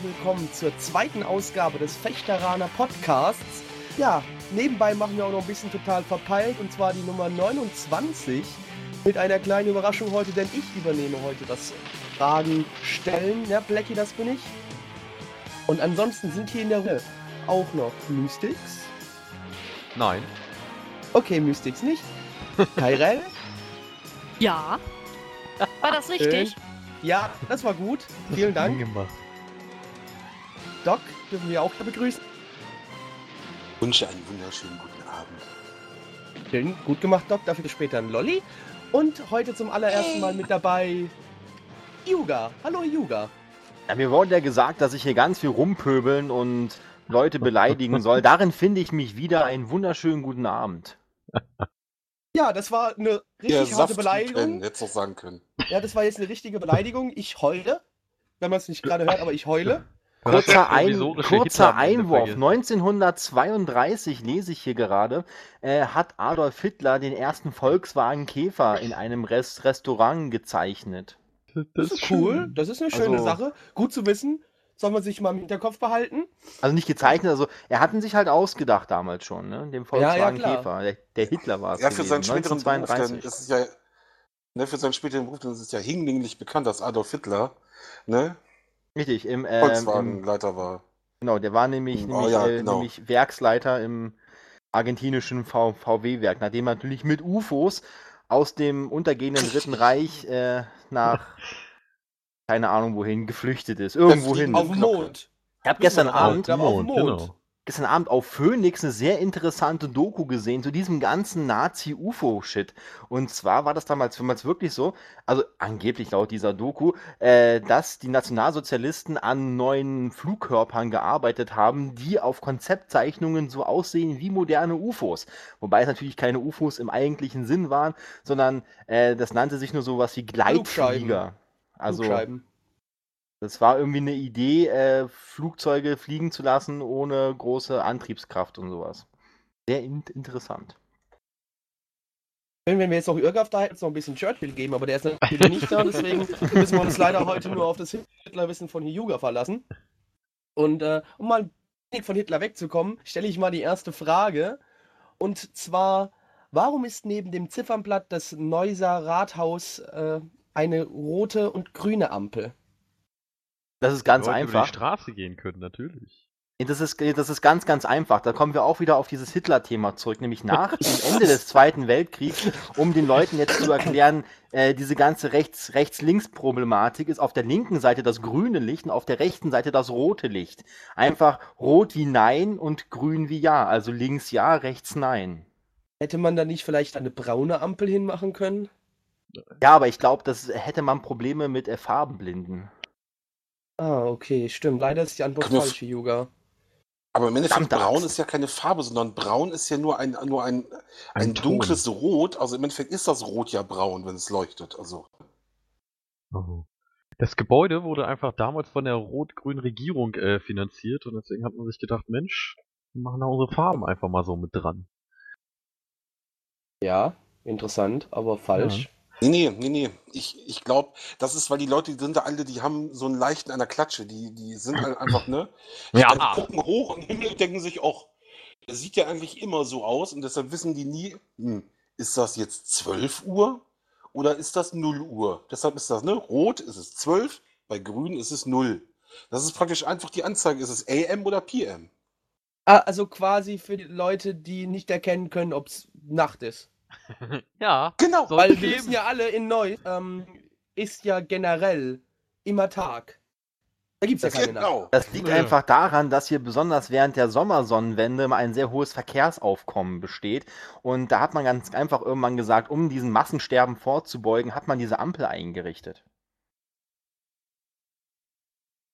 Herzlich willkommen zur zweiten Ausgabe des Fechteraner Podcasts. Ja, nebenbei machen wir auch noch ein bisschen total verpeilt und zwar die Nummer 29 mit einer kleinen Überraschung heute, denn ich übernehme heute das Fragen stellen. Ja, Blackie, das bin ich. Und ansonsten sind hier in der Runde auch noch Mystics. Nein. Okay, Mystics nicht. Tyrell. Ja. War das richtig? Ja, das war gut. Vielen Dank. Gemacht. Doc dürfen wir auch begrüßen. wünsche einen wunderschönen guten Abend. Schön, gut gemacht, Doc. Dafür später ein Lolli. Und heute zum allerersten Mal mit dabei Yuga. Hallo Yuga. Ja, mir wurde ja gesagt, dass ich hier ganz viel rumpöbeln und Leute beleidigen soll. Darin finde ich mich wieder. Einen wunderschönen guten Abend. Ja, das war eine richtig Ja, harte Saft Beleidigung. hättest du auch sagen können. Ja, das war jetzt eine richtige Beleidigung. Ich heule. Wenn man es nicht gerade hört, aber ich heule. Kurzer, Ein kurzer Einwurf. vergessen. 1932 lese ich hier gerade, äh, hat Adolf Hitler den ersten Volkswagen Käfer in einem Rest Restaurant gezeichnet. Das ist cool. Das ist eine schöne Also- Sache. Gut zu wissen. Soll man sich mal im Hinterkopf behalten. Also nicht gezeichnet, also er hat ihn sich halt ausgedacht damals schon, ne? Dem Ja, ja, Volkswagen klar. Käfer. Der, der Hitler war es. Ja, für seinen späteren Beruf, denn 1932. ist es ja, ne, für seinen späteren Beruf, es ist ja hinlänglich bekannt, dass Adolf Hitler, ne, Richtig, im, im, Volkswagenleiter war. Genau, der war nämlich, Oh nämlich, ja, äh, genau. nämlich Werksleiter im argentinischen v VW-Werk, nachdem er natürlich mit UFOs aus dem untergehenden Dritten Reich äh, nach keine Ahnung wohin geflüchtet ist. Irgendwo hin. fliegende Auf dem. Mond. Ich habe gestern. Abend, auf dem Mond. genau. Gestern Abend auf Phoenix eine sehr interessante Doku gesehen zu diesem ganzen Nazi-UFO-Shit. Und zwar war das damals, damals wirklich so, also angeblich laut dieser Doku, äh, dass die Nationalsozialisten an neuen Flugkörpern gearbeitet haben, die auf Konzeptzeichnungen so aussehen wie moderne UFOs. Wobei es natürlich keine UFOs im eigentlichen Sinn waren, sondern äh, das nannte sich nur sowas wie Gleitflieger. Also Flugscheiben. Das war irgendwie eine Idee, äh, Flugzeuge fliegen zu lassen ohne große Antriebskraft und sowas. Sehr in interessant. Wenn wir jetzt noch Irgaf da hätten, es ein bisschen Churchill geben, aber der ist natürlich nicht da, deswegen müssen wir uns leider heute nur auf das Hitlerwissen von Hyuga verlassen. Und äh, um mal wenig von Hitler wegzukommen, stelle ich mal die erste Frage. Und zwar, warum ist neben dem Ziffernblatt des Neuser Rathaus äh, eine rote und grüne Ampel? Das ist ganz Leute über einfach. die Straße gehen können, natürlich. Das ist, das ist ganz, ganz einfach. Da kommen wir auch wieder auf dieses Hitler-Thema zurück, nämlich nach dem Ende des Zweiten Weltkriegs, um den Leuten jetzt zu erklären, äh, diese ganze Rechts- Rechts-Links-Problematik ist auf der linken Seite das grüne Licht und auf der rechten Seite das rote Licht. Einfach rot wie Nein und grün wie Ja. Also links Ja, rechts Nein. Hätte man da nicht vielleicht eine braune Ampel hinmachen können? Ja, aber ich glaube, das hätte man Probleme mit äh, Farbenblinden. Ah, okay, stimmt. Leider ist die Antwort Kann falsch, Hyuga. Aber im Endeffekt, Verdammte braun ist ja keine Farbe, sondern braun ist ja nur ein, nur ein, ein, Ein Ton. dunkles Rot. Also im Endeffekt ist das Rot ja braun, wenn es leuchtet. Also, Oh. Das Gebäude wurde einfach damals von der rot-grünen Regierung äh, finanziert und deswegen hat man sich gedacht, Mensch, wir machen da unsere Farben einfach mal so mit dran. Ja, interessant, aber falsch. nee, nee, nee, nee. Ich, ich glaube, das ist, weil die Leute, die sind da alle, die haben so einen leichten an der Klatsche. Die, die sind halt einfach, ne? Ja. Die gucken hoch und Himmel denken sich auch, der sieht ja eigentlich immer so aus und deshalb wissen die nie, hm, ist das jetzt 12 Uhr oder ist das 0 Uhr? Deshalb ist das, ne? Rot ist es 12, bei grün ist es 0. Das ist praktisch einfach die Anzeige, ist es AM oder PM? Ah, also quasi für die Leute, die nicht erkennen können, ob es Nacht ist. ja. Genau. So- Weil wir geben. wissen ja alle in Neu, ähm, ist ja generell immer Tag. Da gibt's ja keine Nacht. Genau. Das liegt Ja. einfach daran, dass hier besonders während der Sommersonnenwende mal ein sehr hohes Verkehrsaufkommen besteht. Und da hat man ganz einfach irgendwann gesagt, um diesen Massensterben vorzubeugen, hat man diese Ampel eingerichtet.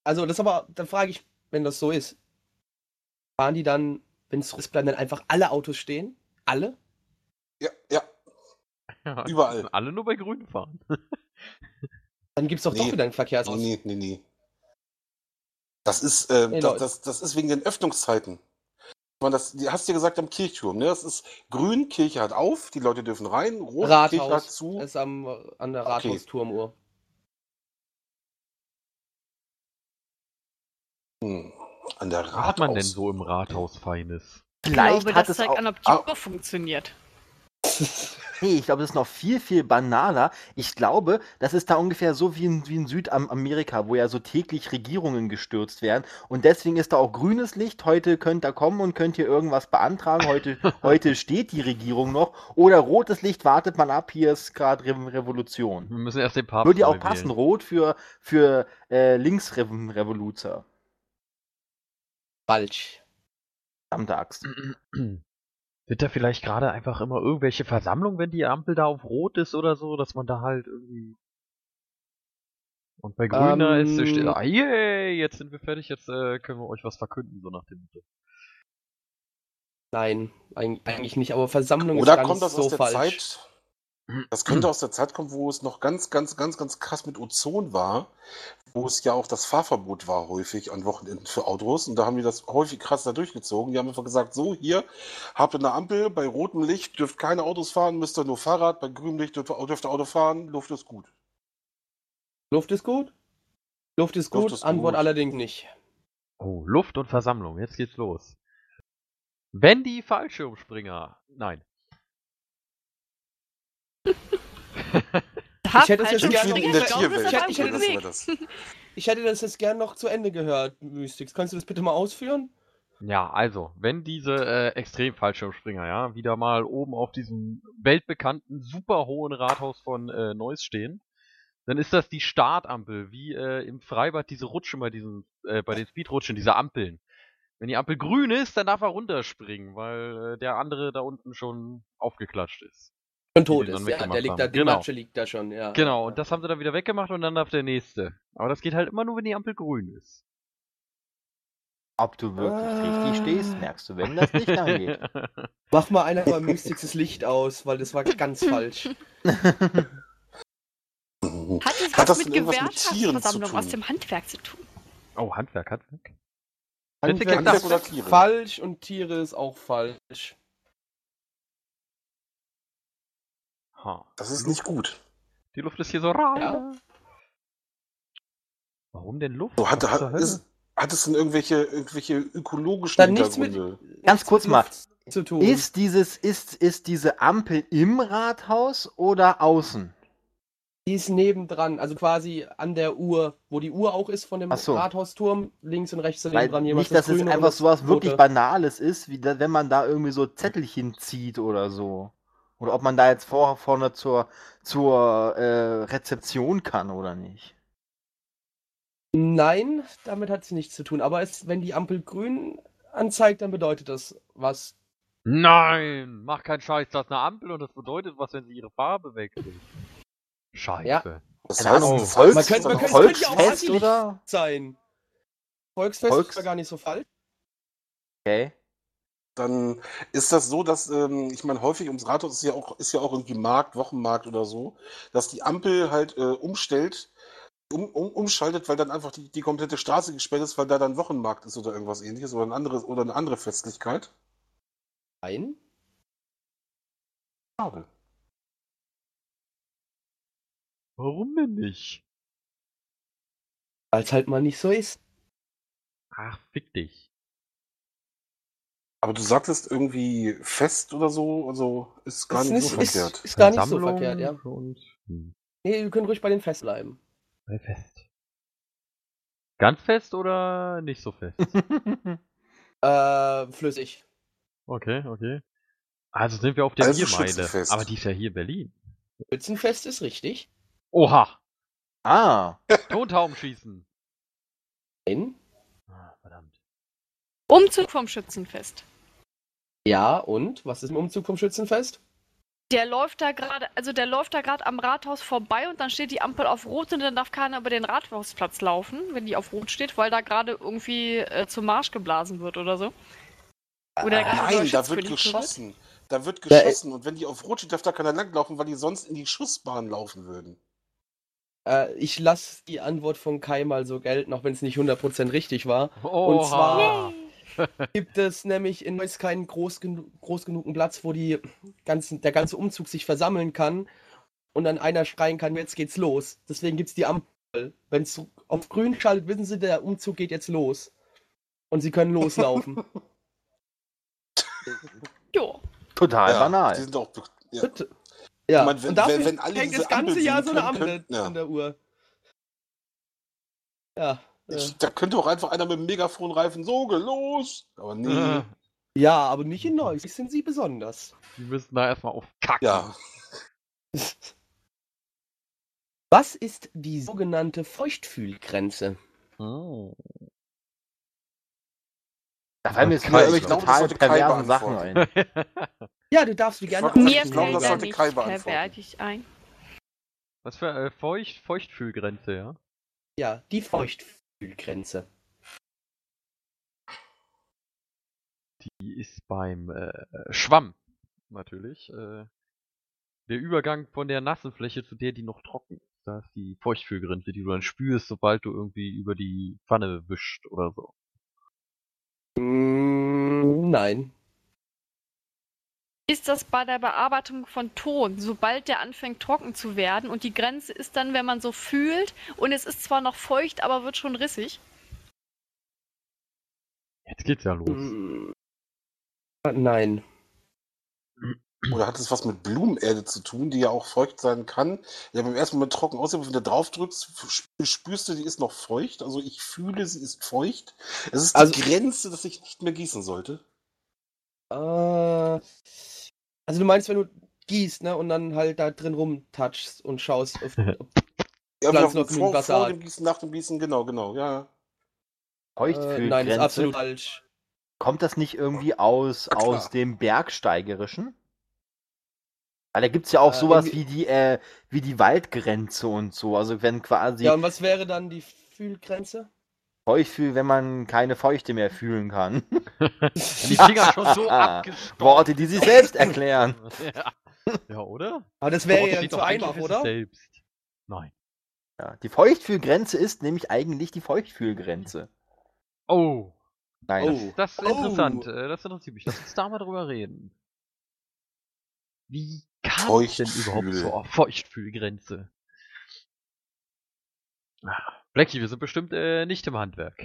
Also das aber, dann frage ich, wenn das so ist, fahren die dann, wenn es ist, bleiben dann einfach alle Autos stehen? Alle? Ja, ja. Ja, Überall. müssen Alle nur bei Grün fahren. Dann gibt's doch doch Nee. wieder einen Verkehrsaus. Nee, nee, nee. Das ist, ähm, Nee, das, das, das ist wegen den Öffnungszeiten. Meine, das, die hast du ja gesagt am Kirchturm, ne? Das ist grün, Kirche hat auf, die Leute dürfen rein, rot, Kirche hat Rathaus zu. ist am, an der Okay. Rathausturmuhr. Hm. An der Was hat man denn Rathaus. so im Rathaus Feines? Ich Vielleicht glaube, hat das es zeigt auch. an, ob die Ah. Uhr funktioniert. Nee, ich glaube, das ist noch viel, viel banaler. Ich glaube, das ist da ungefähr so wie in, wie in Südamerika, wo ja so täglich Regierungen gestürzt werden. Und deswegen ist da auch grünes Licht. Heute könnt ihr kommen und könnt ihr irgendwas beantragen. Heute, heute steht die Regierung noch. Oder rotes Licht, wartet man ab, hier ist gerade Re Revolution. Wir müssen erst den Papst Würde ja auch passen, wählen. rot für, für äh, Linksrevoluzer. Falsch. Verdammte Axt. Sind da vielleicht gerade einfach immer irgendwelche Versammlungen, wenn die Ampel da auf Rot ist oder so, dass man da halt irgendwie. Und bei Grüner ist es steht, Ähm. ah, yay, jetzt sind wir fertig, jetzt äh, können wir euch was verkünden, so nach dem Motto. Nein, eig- eigentlich nicht, aber Versammlung Oder ist gar kommt nicht das so aus der falsch. Zeit? Das könnte aus der Zeit kommen, wo es noch ganz, ganz, ganz, ganz krass mit Ozon war, wo es ja auch das Fahrverbot war häufig an Wochenenden für Autos. Und da haben die das häufig krass da durchgezogen. Die haben einfach gesagt, so hier habt ihr eine Ampel, bei rotem Licht dürft keine Autos fahren, müsst ihr nur Fahrrad, bei grünem Licht dürft ihr, dürft ihr Auto fahren, Luft ist gut. Luft ist gut? Luft ist gut, Luft ist Antwort gut. allerdings nicht. Oh, Luft und Versammlung, jetzt geht's los. Wenn die Fallschirmspringer. Nein. Ich hätte falsch jetzt gerne- das das. Das jetzt gern noch zu Ende gehört, Mystics. Kannst du das bitte mal ausführen? Ja, also, wenn diese äh, Extrem-Fallschirmspringer, ja, wieder mal oben auf diesem weltbekannten, super hohen Rathaus von äh, Neuss stehen, dann ist das die Startampel, wie äh, im Freibad diese Rutsche bei diesen, äh, bei den Speedrutschen, diese Ampeln. Wenn die Ampel grün ist, dann darf er runterspringen, weil äh, der andere da unten schon aufgeklatscht ist. Schon tot ist, ja. Der liegt da, die Genau. Matsche liegt da schon, ja. Genau, und das haben sie dann wieder weggemacht und dann darf der nächste. Aber das geht halt immer nur, wenn die Ampel grün ist. Ob du wirklich Ah. richtig stehst, merkst du, wenn das nicht angeht. Mach mal einer mal Mystics das Licht aus, weil das war ganz falsch. Hat es Hat was das mit Gewerkschaftsversammlung aus dem Handwerk zu tun? oh, Handwerk, Handwerk. Handwerk Handwerk ist oder Tiere? falsch und Tiere ist auch falsch. Ha. Das ist nicht gut. Die Luft ist hier so rar. Ja. Warum denn Luft? So, hat, Was hat, ist, hat es denn irgendwelche, irgendwelche ökologischen Dann nichts mit? Ganz kurz mal. Zu tun. Ist dieses, ist, ist diese Ampel im Rathaus oder außen? Die ist nebendran, also quasi an der Uhr, wo die Uhr auch ist von dem so. Rathausturm, links und rechts Weil nebendran jeweils nicht, dass es einfach das sowas wirklich. Banales ist, wie da, wenn man da irgendwie so Zettelchen zieht oder so. Oder ob man da jetzt vor, vorne zur, zur äh, Rezeption kann oder nicht. Nein, damit hat es nichts zu tun. Aber es, wenn die Ampel grün anzeigt, dann bedeutet das was. Nein, mach keinen Scheiß, das ist eine Ampel und das bedeutet was, wenn sie ihre Farbe wechselt. Scheiße. Ja. Das Keine Ahnung, heißt, Volks, Man könnte- man könnte- es könnte ja auch Volksfest oder? Sein. Volksfest Volks- ist ja gar nicht so falsch. Okay. Dann ist das so, dass, ähm, ich meine, häufig ums Rathaus ist ja auch, ist ja auch irgendwie Markt, Wochenmarkt oder so, dass die Ampel halt äh, umstellt, um, um, umschaltet, weil dann einfach die, die komplette Straße gesperrt ist, weil da dann Wochenmarkt ist oder irgendwas ähnliches oder, ein anderes, oder eine andere Festlichkeit. Nein. Schade. Warum denn nicht? Weil es halt mal nicht so ist. Ach, fick dich. Aber du sagtest irgendwie fest oder so, also ist gar Ist nicht so nicht- ist- verkehrt. Ist gar nicht so verkehrt, ja. Und, hm, Nee, wir können ruhig bei den Fest bleiben. bei fest. Ganz fest oder nicht so fest? Äh, flüssig. okay, okay. Also sind wir auf der Also Biermeile. Aber die ist ja hier in Berlin. Schützenfest ist richtig. Oha! Ah, Tontauben schießen. Nein. Ah, verdammt. Umzug vom Schützenfest. Ja, und? Was ist im Umzug vom Schützenfest? Der läuft da gerade, also der läuft da gerade am Rathaus vorbei und dann steht die Ampel auf Rot und dann darf keiner über den Rathausplatz laufen, wenn die auf Rot steht, weil da gerade irgendwie äh, zum Marsch geblasen wird oder so. Oder gerade Nein, neuer da wird geschossen. Da wird Da, äh, geschossen. Und wenn die auf Rot steht, darf da keiner langlaufen, weil die sonst in die Schussbahn laufen würden. Äh, ich lasse die Antwort von Kai mal so gelten, auch wenn es nicht 100% richtig war. Oha. zwar- Gibt es nämlich in Neuss keinen groß, genu groß genugen Platz, wo die ganzen, der ganze Umzug sich versammeln kann und dann einer schreien kann, jetzt geht's los. Deswegen gibt es die Ampel. Wenn es auf grün schaltet, wissen sie, der Umzug geht jetzt los. Und sie können loslaufen. Jo. total Ja, banal. Die sind auch. Ja. Bitte. Ja, Ich meine, wenn- und dafür wenn- wenn alle hängt das ganze Ampel Jahr so eine Ampel können- ja. an der Uhr. Ja. Ich, da könnte auch einfach einer mit dem Megafon reifen, so, los! Aber nee. Ja, aber nicht in Neuss. Sind sie besonders. die müssen da erstmal aufkacken. Ja. Was ist die sogenannte Feuchtfühlgrenze? Oh. Da fallen mir jetzt nur irgendwelche total perversen Sachen ein. Ja, du darfst mir gerne Mir fällt das ja sollte Kai pervertig ein. Was für äh, Feucht, Feuchtfühlgrenze, ja? Ja, die Feuchtfühlgrenze. Die ist beim äh, Schwamm natürlich. Äh, der Übergang von der nassen Fläche zu der, die noch trocken ist. Da ist die Feuchtfühlgrenze, die du dann spürst, sobald du irgendwie über die Pfanne wischt oder so. Mm, nein. Ist das bei der Bearbeitung von Ton, sobald der anfängt trocken zu werden und die Grenze ist dann, wenn man so fühlt und es ist zwar noch feucht, aber wird schon rissig? Jetzt geht's ja los. Mm, nein. Oder hat es was mit Blumenerde zu tun, die ja auch feucht sein kann? Ja, beim ersten Moment trocken aber wenn du drauf drückst, sp- spürst du, die ist noch feucht. Also ich fühle, sie ist feucht. Es ist Also- die Grenze, dass ich nicht mehr gießen sollte. Äh, also du meinst, wenn du gießt, ne, und dann halt da drin rumtatschst und schaust, ob, ob Ja, Pflanzen noch genügend vor, Wasser vor hat. dem Gießen, nach dem Gießen, genau, genau, ja. äh, Feuchtfühlgrenze. nein, ist absolut falsch. Kommt das nicht irgendwie aus, aus dem Bergsteigerischen? Weil da gibt es ja auch Äh, sowas wie die, äh, wie die Waldgrenze und so. Also wenn quasi Ja, und was wäre dann die Fühlgrenze? Feuchtfühl, wenn man keine Feuchte mehr fühlen kann. Die Finger schon so abgestorben. Worte, die sich selbst erklären. ja. ja, oder? Aber das wäre ja zu einfach, oder? Selbst. Nein. Ja, die Feuchtfühlgrenze ist nämlich eigentlich die Feuchtfühlgrenze. Oh, Nein. Oh. das ist Oh. interessant. Äh, Das interessiert mich. Lass uns da mal drüber reden. Wie kam es denn überhaupt zur Feuchtfühlgrenze? Ah, Blackie, wir sind bestimmt äh, nicht im Handwerk.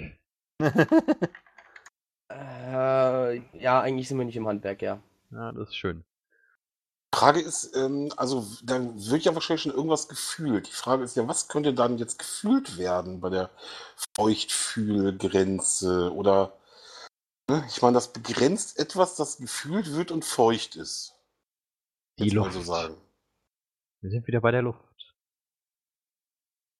Äh, ja, eigentlich sind wir nicht im Handwerk, ja. Ja, das ist schön. Frage ist, ähm, also da wird ja wahrscheinlich schon irgendwas gefühlt. Die Frage ist ja, was könnte dann jetzt gefühlt werden bei der Feuchtfühlgrenze? Oder, ne? ich meine, das begrenzt etwas, das gefühlt wird und feucht ist. Die Luft. so sagen. Wir sind wieder bei der Luft.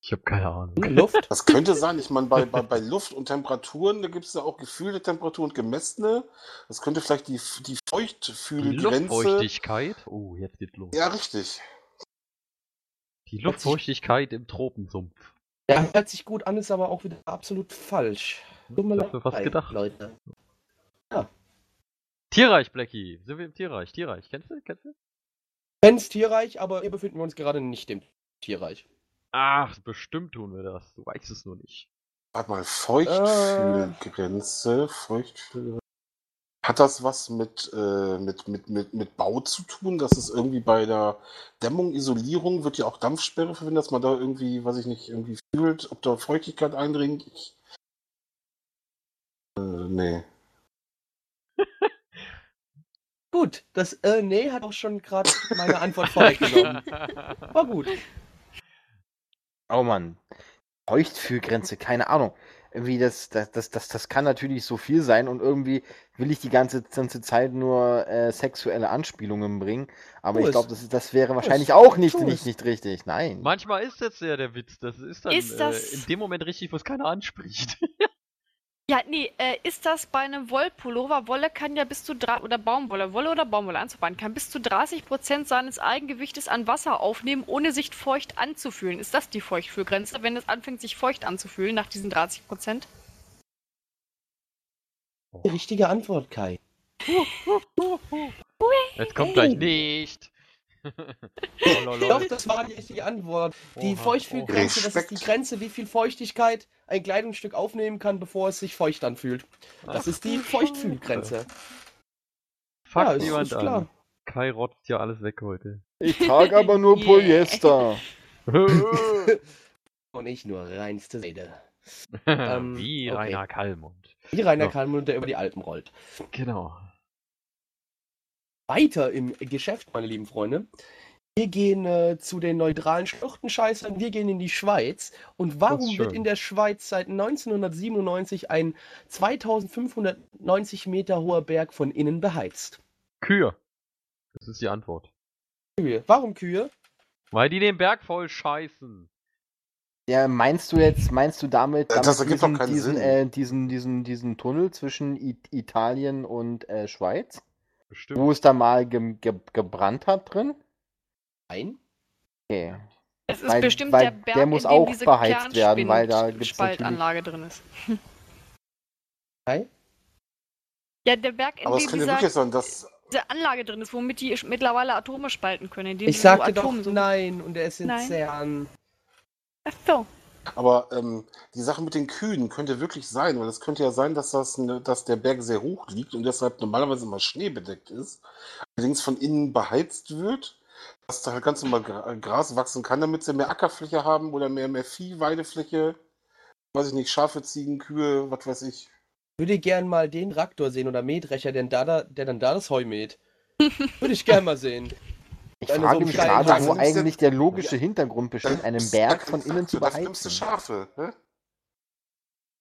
Ich habe keine Ahnung. Hm, Luft? Das könnte sein, ich meine, bei, bei, bei Luft und Temperaturen, da gibt es ja auch gefühlte Temperatur und gemessene. Das könnte vielleicht die, die Die Feuchtfühlgrenze. Luftfeuchtigkeit. Oh, jetzt geht's los. Ja, richtig. Die Luftfeuchtigkeit im Tropensumpf. Ja, hört sich gut an, ist aber auch wieder absolut falsch. Mir Ich hab leid, gedacht. Leute. Tierreich, Blackie. Sind wir im Tierreich? Tierreich. Kennst du? Kennst du? Kennst Tierreich, aber hier befinden wir uns gerade nicht im Tierreich. Ach, bestimmt tun wir das. Du weißt es nur nicht. Warte mal, Feuchtfühlgrenze, Feuchtfühl. Hat das was mit, äh, mit, mit, mit, mit Bau zu tun? Das ist irgendwie bei der Dämmung, Isolierung, wird ja auch Dampfsperre verwendet, dass man da irgendwie, weiß ich nicht, irgendwie fühlt, ob da Feuchtigkeit eindringt? Ich, äh, nee. Gut, das äh, nee hat auch schon gerade meine Antwort vorweggenommen. War gut. Oh Mann. Feuchtfühlgrenze, keine Ahnung. irgendwie das, das, das, das, das kann natürlich so viel sein und irgendwie will ich die ganze, ganze Zeit nur äh, sexuelle Anspielungen bringen. Aber Tu ich glaube, das, das wäre wahrscheinlich es. auch nicht, nicht, nicht richtig. Nein. Manchmal ist jetzt ja der Witz. Das ist dann Ist das- Äh, in dem Moment richtig, wo es keiner anspricht. Ja, nee, äh, ist das bei einem Wollpullover? Wolle kann ja bis zu drei oder Baumwolle, Wolle oder Baumwolle anzubauen, kann bis zu 30% seines Eigengewichtes an Wasser aufnehmen, ohne sich feucht anzufühlen. Ist das die Feuchtfühlgrenze, wenn es anfängt, sich feucht anzufühlen nach diesen 30%? Die richtige Antwort, Kai. Jetzt kommt gleich nicht. Doch, das war die richtige Antwort. Die Feuchtfühlgrenze, das ist die Grenze, wie viel Feuchtigkeit ein Kleidungsstück aufnehmen kann, bevor es sich feucht anfühlt. Das ist die Feuchtfühlgrenze. Fuck ja, ist, ist klar. an. Kai rotzt ja alles weg heute. Ich trage aber nur Yeah. Polyester. Und nicht nur reinste Seide. Ähm, Wie okay. Rainer Kallmund. Wie Rainer Ja. Kalmund, der über die Alpen rollt. Genau. Weiter im Geschäft, meine lieben Freunde. Wir gehen äh, zu den neutralen Schluchtenscheißern, wir gehen in die Schweiz. Und warum wird in der Schweiz seit 1997 ein 2590 Meter hoher Berg von innen beheizt? Kühe. Das ist die Antwort. Kühe. Warum Kühe? Weil die den Berg voll scheißen. Ja, meinst du jetzt, meinst du damit, Äh, damit das ergibt doch diesen, keinen diesen, Sinn. äh, diesen, diesen, diesen Tunnel zwischen I Italien und äh, Schweiz? Bestimmt. Wo es da mal ge ge gebrannt hat drin? Nein. Okay. Es ist Weil- bestimmt weil der Berg, der muss in dem auch diese beheizt werden, weil da gibt's Kernspaltanlage drin ist. Kai? Ja, der Berg, in Aber es dem dieser, wirklich sein, dass. diese Anlage drin ist, womit die mittlerweile Atome spalten können. Ich sagte so doch Atome so nein und er ist in Nein. CERN. Ach so. Aber ähm, die Sache mit den Kühen könnte wirklich sein, weil es könnte ja sein, dass, das eine, dass der Berg sehr hoch liegt und deshalb normalerweise immer schneebedeckt ist, allerdings von innen beheizt wird, dass da halt ganz normal Gra Gras wachsen kann, damit sie mehr Ackerfläche haben oder mehr, mehr Vieh, Weidefläche, weiß ich nicht, Schafe, Ziegen, Kühe, was weiß ich. Würde gern mal den Traktor sehen oder Mähdrescher, der, da, da, der dann da das Heu mäht. Würde ich gern mal sehen. Ich Eine frage so mich gerade, wo eigentlich der logische Hintergrund besteht, einen Berg von innen zu Dafür nimmst du beheizen. Schafe. Ne?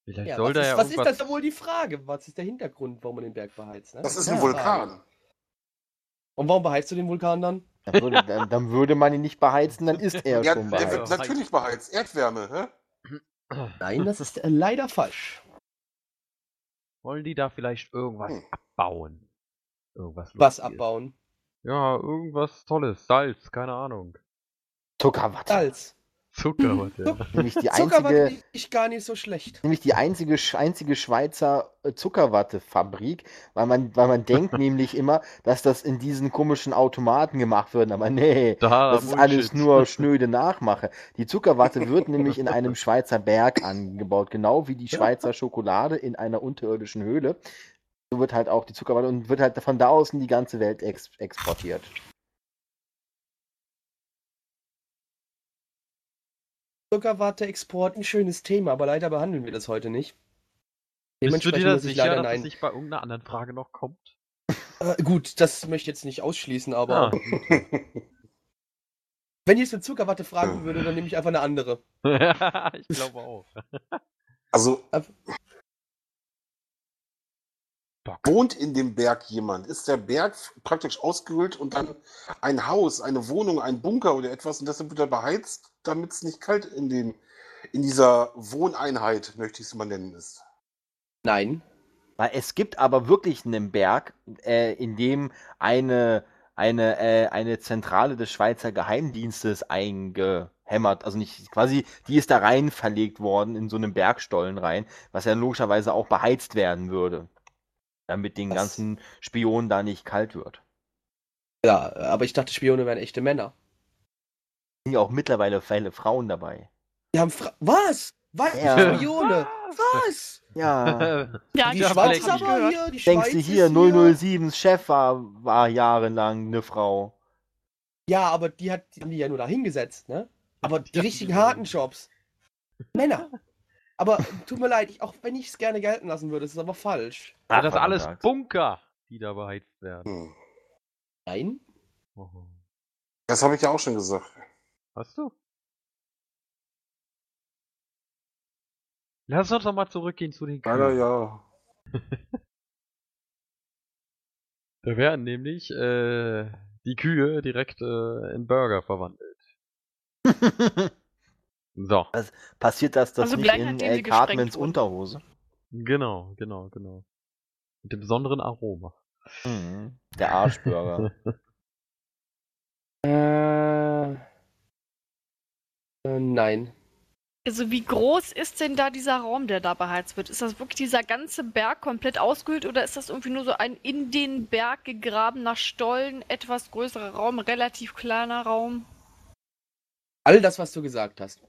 Vielleicht Ja, soll was da ist, ja was ist das da wohl die Frage? Was ist der Hintergrund, warum man den Berg beheizt? Ne? Das ist Ja, ein Vulkan. Und warum beheizt du den Vulkan dann? Dann würde, dann, dann würde man ihn nicht beheizen, dann ist er Ja, schon der beheizt. wird natürlich beheizt. Erdwärme. Hä? Nein, das ist äh, leider falsch. Wollen die da vielleicht irgendwas Hm. abbauen? Irgendwas Was Lustiges. abbauen? Ja, irgendwas Tolles. Salz, keine Ahnung. Zuckerwatte. Salz. Zuckerwatte. Zuck- Nämlich die Zuckerwatte einzige, ist gar nicht so schlecht. nämlich die einzige, einzige Schweizer äh, Zuckerwattefabrik, weil man, weil man denkt nämlich immer, dass das in diesen komischen Automaten gemacht wird, aber nee, Da, das ist Bullshit. alles nur schnöde Nachmache. Die Zuckerwatte wird nämlich in einem Schweizer Berg angebaut, genau wie die Schweizer Schokolade in einer unterirdischen Höhle. So wird halt auch die Zuckerwatte und wird halt von da aus in die ganze Welt ex exportiert. Zuckerwatte-Export, ein schönes Thema, aber leider behandeln wir das heute nicht. Bist du dir da sicher, leider dass es nein. nicht bei irgendeiner anderen Frage noch kommt? Äh, gut, das möchte ich jetzt nicht ausschließen, aber Ah. wenn ich jetzt eine Zuckerwatte fragen würde, dann nehme ich einfach eine andere. ich glaube auch. Also Ab- wohnt in dem Berg jemand? Ist der Berg praktisch ausgehöhlt und dann ein Haus, eine Wohnung, ein Bunker oder etwas und deshalb wird er beheizt, damit es nicht kalt in, dem, in dieser Wohneinheit, möchte ich es mal nennen, ist? Nein. Weil es gibt aber wirklich einen Berg, äh, in dem eine, eine, äh, eine Zentrale des Schweizer Geheimdienstes eingehämmert, also nicht quasi, die ist da rein verlegt worden in so einen Bergstollen rein, was ja logischerweise auch beheizt werden würde, damit den Was? ganzen Spionen da nicht kalt wird. Ja, aber ich dachte, Spione wären echte Männer. Sind ja auch mittlerweile viele Frauen dabei. Die haben Fra Was? Was? Ja. Spione? Was? Ja, Ja, Die Ja, Schweiz aber hier. Die denkst du hier, 007s Chef war, war jahrelang eine Frau. Ja, aber die hat die haben die ja nur da hingesetzt, ne? Aber die richtigen harten Jobs. Männer. Aber tut mir leid, ich, auch wenn ich es gerne gelten lassen würde, ist es aber falsch. Ja, das alles. Bunker, die da beheizt werden. Nein? Oh. Das habe ich ja auch schon gesagt. Hast du? Lass uns doch mal zurückgehen zu den Kühen. ja. Da werden nämlich äh, die Kühe direkt äh, in Burger verwandelt. So, Passiert das, das Also nicht in äh, gesprengt Cartmans wurden. Unterhose? genau, genau, genau. Mit dem besonderen Aroma. Mhm. Der Arschburger. Äh, äh, nein. Also wie groß ist denn da dieser Raum, der da beheizt wird? Ist das wirklich dieser ganze Berg komplett ausgehöhlt oder ist das irgendwie nur so ein in den Berg gegrabener Stollen, etwas größerer Raum, relativ kleiner Raum? All das, was du gesagt hast.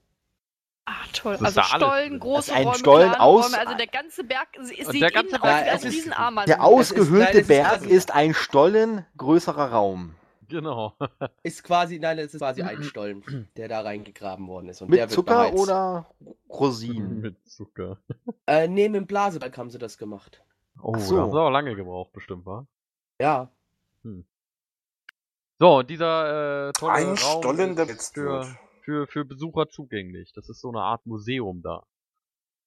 Ah, toll. Das Also Stollen, große ein Räume, Stollen aus- Räume. Also der ganze Berg sieht der ganze innen aus wie ein Riesenarm. Der nein, ausgehöhlte Berg ist ein Stollen größerer Raum. Genau. Ist quasi, nein, es ist quasi ein Stollen, der da reingegraben worden ist. Und Mit der wird Zucker beheizt. oder Rosinen? Mit Zucker. Äh, nee, mit dem Blasebalg haben sie das gemacht. Oh, Ach so. da haben sie aber lange gebraucht, bestimmt, wa? Ja. So, und dieser äh, tolle Ein Raum Stollen, der ist jetzt für, für, für Besucher zugänglich. Das ist so eine Art Museum da.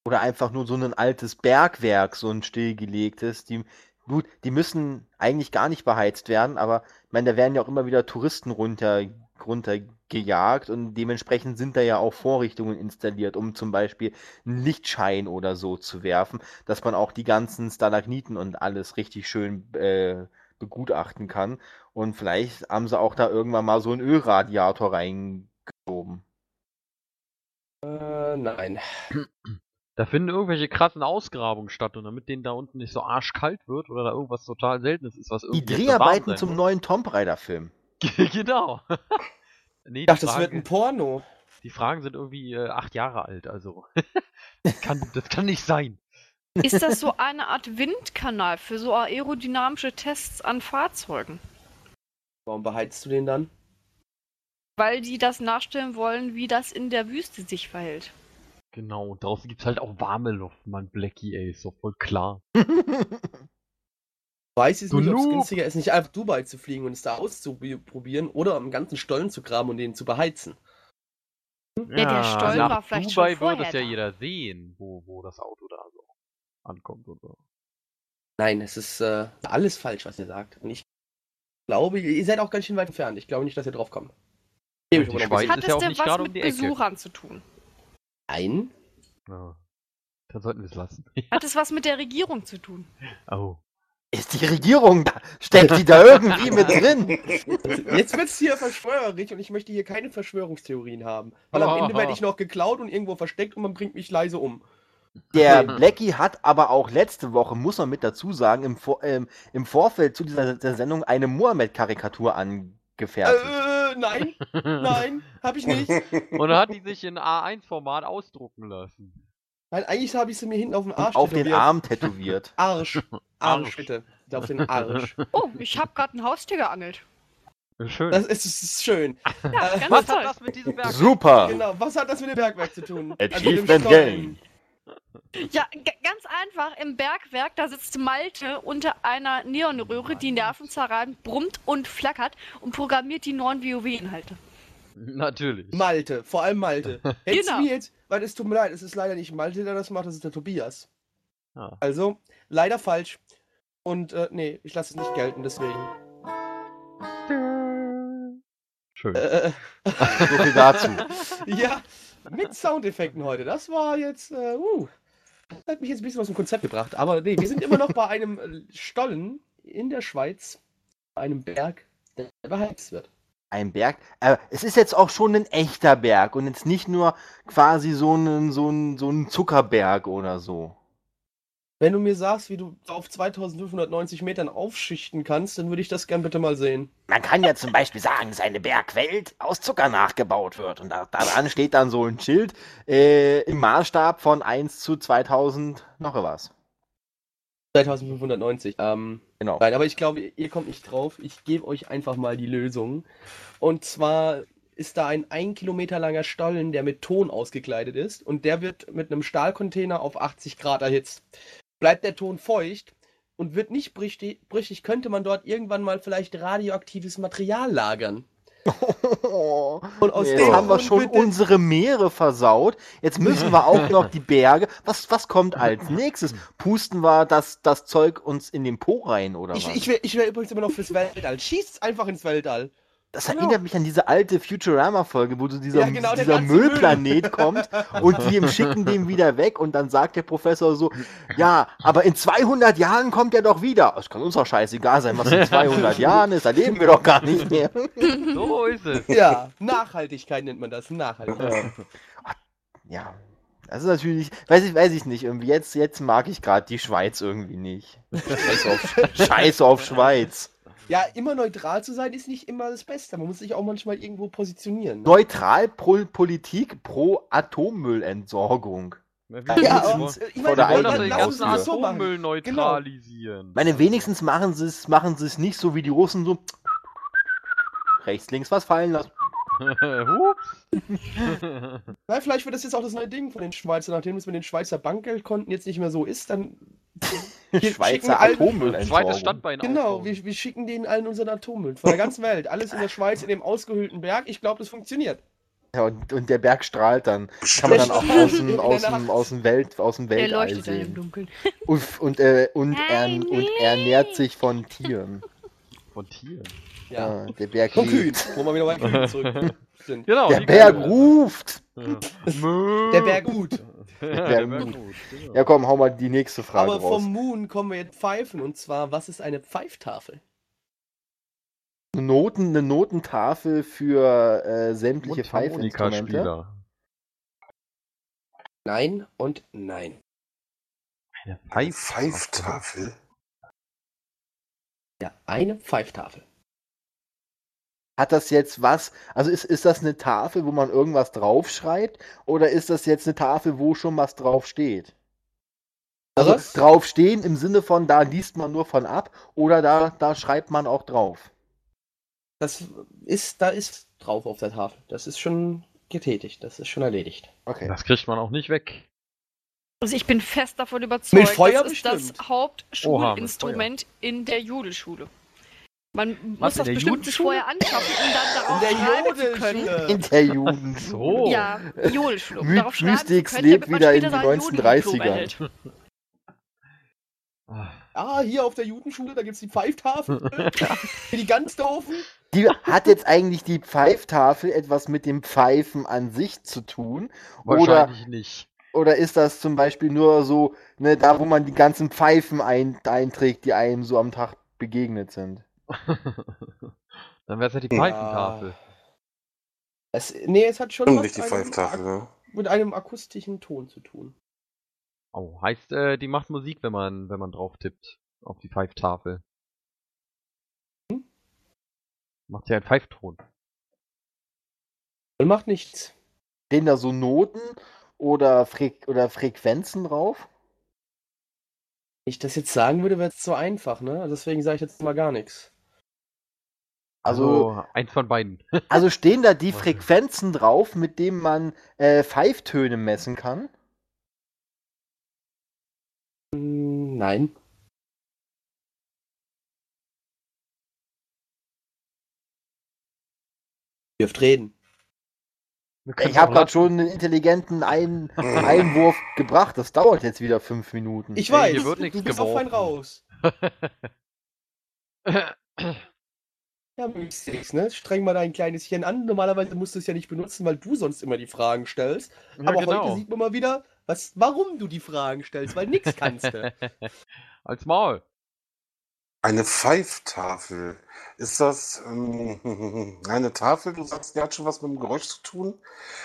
Oder einfach nur so ein altes Bergwerk, so ein stillgelegtes. Die, gut, die müssen eigentlich gar nicht beheizt werden, aber ich meine, da werden ja auch immer wieder Touristen runter, runtergejagt und dementsprechend sind da ja auch Vorrichtungen installiert, um zum Beispiel einen Lichtschein oder so zu werfen, dass man auch die ganzen Stalagniten und alles richtig schön äh, begutachten kann. Und vielleicht haben sie auch da irgendwann mal so einen Ölradiator reingeschoben. Äh, nein. Da finden irgendwelche krassen Ausgrabungen statt und damit denen da unten nicht so arschkalt wird oder da irgendwas total Seltenes ist, was Die irgendwie so Dreharbeiten zum sein neuen Tomb Raider-Film. genau. nee, Ich dachte, die, das wird Fragen, ein Porno. die Fragen sind irgendwie äh, acht Jahre alt, also. das, kann, das kann nicht sein. Ist das so eine Art Windkanal für so aerodynamische Tests an Fahrzeugen? Warum beheizt du den dann? Weil die das nachstellen wollen, wie das in der Wüste sich verhält. Genau, und draußen gibt's halt auch warme Luft, Mann, Blackie, ey, ist doch voll klar. Weiß ich Du nicht, ob es günstiger ist, nicht einfach Dubai zu fliegen und es da auszuprobieren oder am ganzen Stollen zu graben und den zu beheizen. der Stollen nach war vielleicht Dubai schon würde es vorher ja da. jeder sehen, wo, wo das Auto da so ankommt und so. Nein, es ist äh, alles falsch, was ihr sagt. Und ich glaube, ihr seid auch ganz schön weit entfernt. Ich glaube nicht, dass ihr drauf kommt. Hat ja es denn nicht was um mit. Besuchern zu tun? Ein. Ja. Dann sollten wir es lassen. Hat es was mit der Regierung zu tun? oh. Ist die Regierung da? Steckt die da irgendwie mit drin? Jetzt wird es hier verschwörerisch und ich möchte hier keine Verschwörungstheorien haben. Weil am Ende werde ich noch geklaut und irgendwo versteckt und man bringt mich leise um. Der Blackie hat aber auch letzte Woche, muss man mit dazu sagen, im, Vor ähm, im Vorfeld zu dieser der Sendung eine Mohammed-Karikatur angefertigt. Äh, nein, nein, hab ich nicht. Und dann hat die sich in A1-Format ausdrucken lassen. Nein, eigentlich habe ich sie mir hinten auf den Arsch auf den tätowiert. Arm tätowiert. Arsch. Arsch, Arsch. bitte. Auf den Arsch. Oh, ich habe gerade ein Haustier geangelt. Schön. Das ist, das ist schön. Ja, Äh, ganz Was toll. hat das mit diesem Berg? Super! Genau, was hat das mit dem Bergwerk zu tun? Also mit dem Achievement Stollen. gain. Ja, ganz einfach. Im Bergwerk, da sitzt Malte unter einer Neonröhre, die nervenzerreibend brummt und flackert und programmiert die neuen WoW-Inhalte. Natürlich. Malte, vor allem Malte. Hättest Genau. mir jetzt, weil es tut mir leid, es ist leider nicht Malte, der das macht, das ist der Tobias. Ah. Also, leider falsch. Und äh, nee, ich lasse es nicht gelten, deswegen. Schön. Äh, So viel dazu. ja, mit Soundeffekten heute. Das war jetzt, äh, uh, hat mich jetzt ein bisschen aus dem Konzept gebracht. Aber nee, wir sind immer noch bei einem äh, Stollen in der Schweiz, bei einem Berg, der beheizt wird. Ein Berg. Aber es ist jetzt auch schon ein echter Berg und jetzt nicht nur quasi so ein, so ein, so ein Zuckerberg oder so. Wenn du mir sagst, wie du auf 2590 Metern aufschichten kannst, dann würde ich das gern bitte mal sehen. Man kann ja zum Beispiel sagen, dass eine Bergwelt aus Zucker nachgebaut wird. Und da, daran steht dann so ein Schild äh, im Maßstab von 1 zu 2000 noch was. 2590. Ähm, Genau. nein, aber ich glaube, ihr kommt nicht drauf. Ich gebe euch einfach mal die Lösung. Und zwar ist da ein ein Kilometer langer Stollen, der mit Ton ausgekleidet ist. Und der wird mit einem Stahlcontainer auf 80 Grad erhitzt. Bleibt der Ton feucht und wird nicht brüchig, könnte man dort irgendwann mal vielleicht radioaktives Material lagern. Und aus Jetzt dem haben wir schon bitte- unsere Meere versaut. Jetzt müssen wir auch noch die Berge. Was, was kommt als nächstes? Pusten wir das, das Zeug uns in den Po rein oder Ich, was? ich wäre ich wär übrigens immer noch fürs Weltall. Schießt einfach ins Weltall. Das genau. erinnert mich an diese alte Futurama-Folge, wo so dieser, Ja, genau, dieser ganze Müll. Müllplanet kommt und die schicken den wieder weg und dann sagt der Professor so, ja, aber in 200 Jahren kommt er doch wieder. Es kann uns doch scheißegal sein, was in 200 Jahren ist, da leben wir doch gar nicht mehr. So ist es. Ja, Nachhaltigkeit nennt man das. Nachhaltigkeit. Ja, das ist natürlich, weiß ich, weiß ich nicht, irgendwie jetzt, jetzt mag ich gerade die Schweiz irgendwie nicht. Scheiß auf, Scheiß auf Schweiz. Ja, immer neutral zu sein ist nicht immer das Beste. Man muss sich auch manchmal irgendwo positionieren. Ne? Neutral pro Politik pro Atommüllentsorgung. Ja, wollen- und, äh, ich wollen doch den ganzen machen. Atommüll neutralisieren. Ich meine, wenigstens machen sie es machen sie es nicht so wie die Russen so rechts, links was fallen lassen. Hups. Na, vielleicht wird das jetzt auch das neue Ding von den Schweizern, nachdem es mit den Schweizer Bankgeldkonten jetzt nicht mehr so ist, dann. Wir schicken Schweizer Atommüllentsorgung. Zweites Standbein Genau, wir, wir schicken denen allen unseren Atommüll von der ganzen Welt. Alles in der Schweiz, in dem ausgehöhlten Berg. Ich glaube, das funktioniert. Ja, und, und der Berg strahlt dann. Kann man dann auch aus dem, In der aus dem, Nacht. aus dem Welt, aus dem Der Weltall leuchtet dann im sehen. Dunkeln. Und, und, äh, und, er, und er ernährt sich von Tieren. Von Tieren. Ja. Ja, der Berg Von Kühen, lebt. wo wir wieder bei Kühen zurück sind. Genau. Der Berg ruft. Ja. Der Berg gut. Der Berg gut. gut. genau. Ja, komm, hau mal die nächste Frage Aber raus. vom Moon kommen wir jetzt Pfeifen. Und zwar, was ist eine Pfeiftafel? Eine, Noten, eine Notentafel für äh, sämtliche Pfeifinstrumente. Nein und nein. Eine Pfeiftafel. Ja, eine Pfeiftafel. Hat das jetzt was? Also ist, ist das eine Tafel, wo man irgendwas draufschreibt? Oder ist das jetzt eine Tafel, wo schon was draufsteht? Also Was? draufstehen im Sinne von, da liest man nur von ab oder da, da schreibt man auch drauf. Das ist, da ist drauf auf der Tafel. Das ist schon getätigt. Das ist schon erledigt. Okay. Das kriegt man auch nicht weg. Also ich bin fest davon Mit überzeugt, Feuer das ist das. Hauptschulinstrument in der Judelschule. Man muss das bestimmt sich vorher anschaffen, um dann In darauf der schreiben zu können. In der Jugend. So. Ja, Jodelschule. Um My- darauf Mystics können, lebt wieder in Judendiplom 1930ern. erhält. Ah, hier auf der Judenschule, da gibt's die Pfeiftafel. Für die ganz doofen. Die, hat jetzt eigentlich die Pfeiftafel etwas mit dem Pfeifen an sich zu tun? Oder, Wahrscheinlich nicht. oder ist das zum Beispiel nur so, ne, da wo man die ganzen Pfeifen ein, einträgt, die einem so am Tag begegnet sind? Dann wäre es ja die Ja. Pfeifentafel. Es, nee, es hat schon Und was nicht die mit einem ne? mit einem akustischen Ton zu tun. Oh, heißt, äh, die macht Musik, wenn man, wenn man drauf tippt. Auf die Pfeiftafel. Hm? Macht ja einen Pfeifton. Und macht nichts. Stehen da so Noten oder, Fre oder Frequenzen drauf? Wenn ich das jetzt sagen würde, wäre es zu einfach, ne? Also Deswegen sage ich jetzt mal gar nichts. Also, Also, eins von beiden. also stehen da die Frequenzen drauf, mit denen man äh, Pfeiftöne messen kann? Nein. Ihr dürft reden. Ich habe gerade schon einen intelligenten Ein Einwurf gebracht. Das dauert jetzt wieder fünf Minuten. Ich weiß, hier wird du nichts bist auf einen geworfen. raus. Ja, Mystics, ne? Streng mal dein kleines Hirn an. Normalerweise musst du es ja nicht benutzen, weil du sonst immer die Fragen stellst. ja, Aber genau. heute sieht man mal wieder, was, warum du die Fragen stellst, weil nix kannst du. Als Maul. Eine Pfeiftafel. Ist das ähm, eine Tafel? Du sagst, die hat schon was mit dem Geräusch zu tun.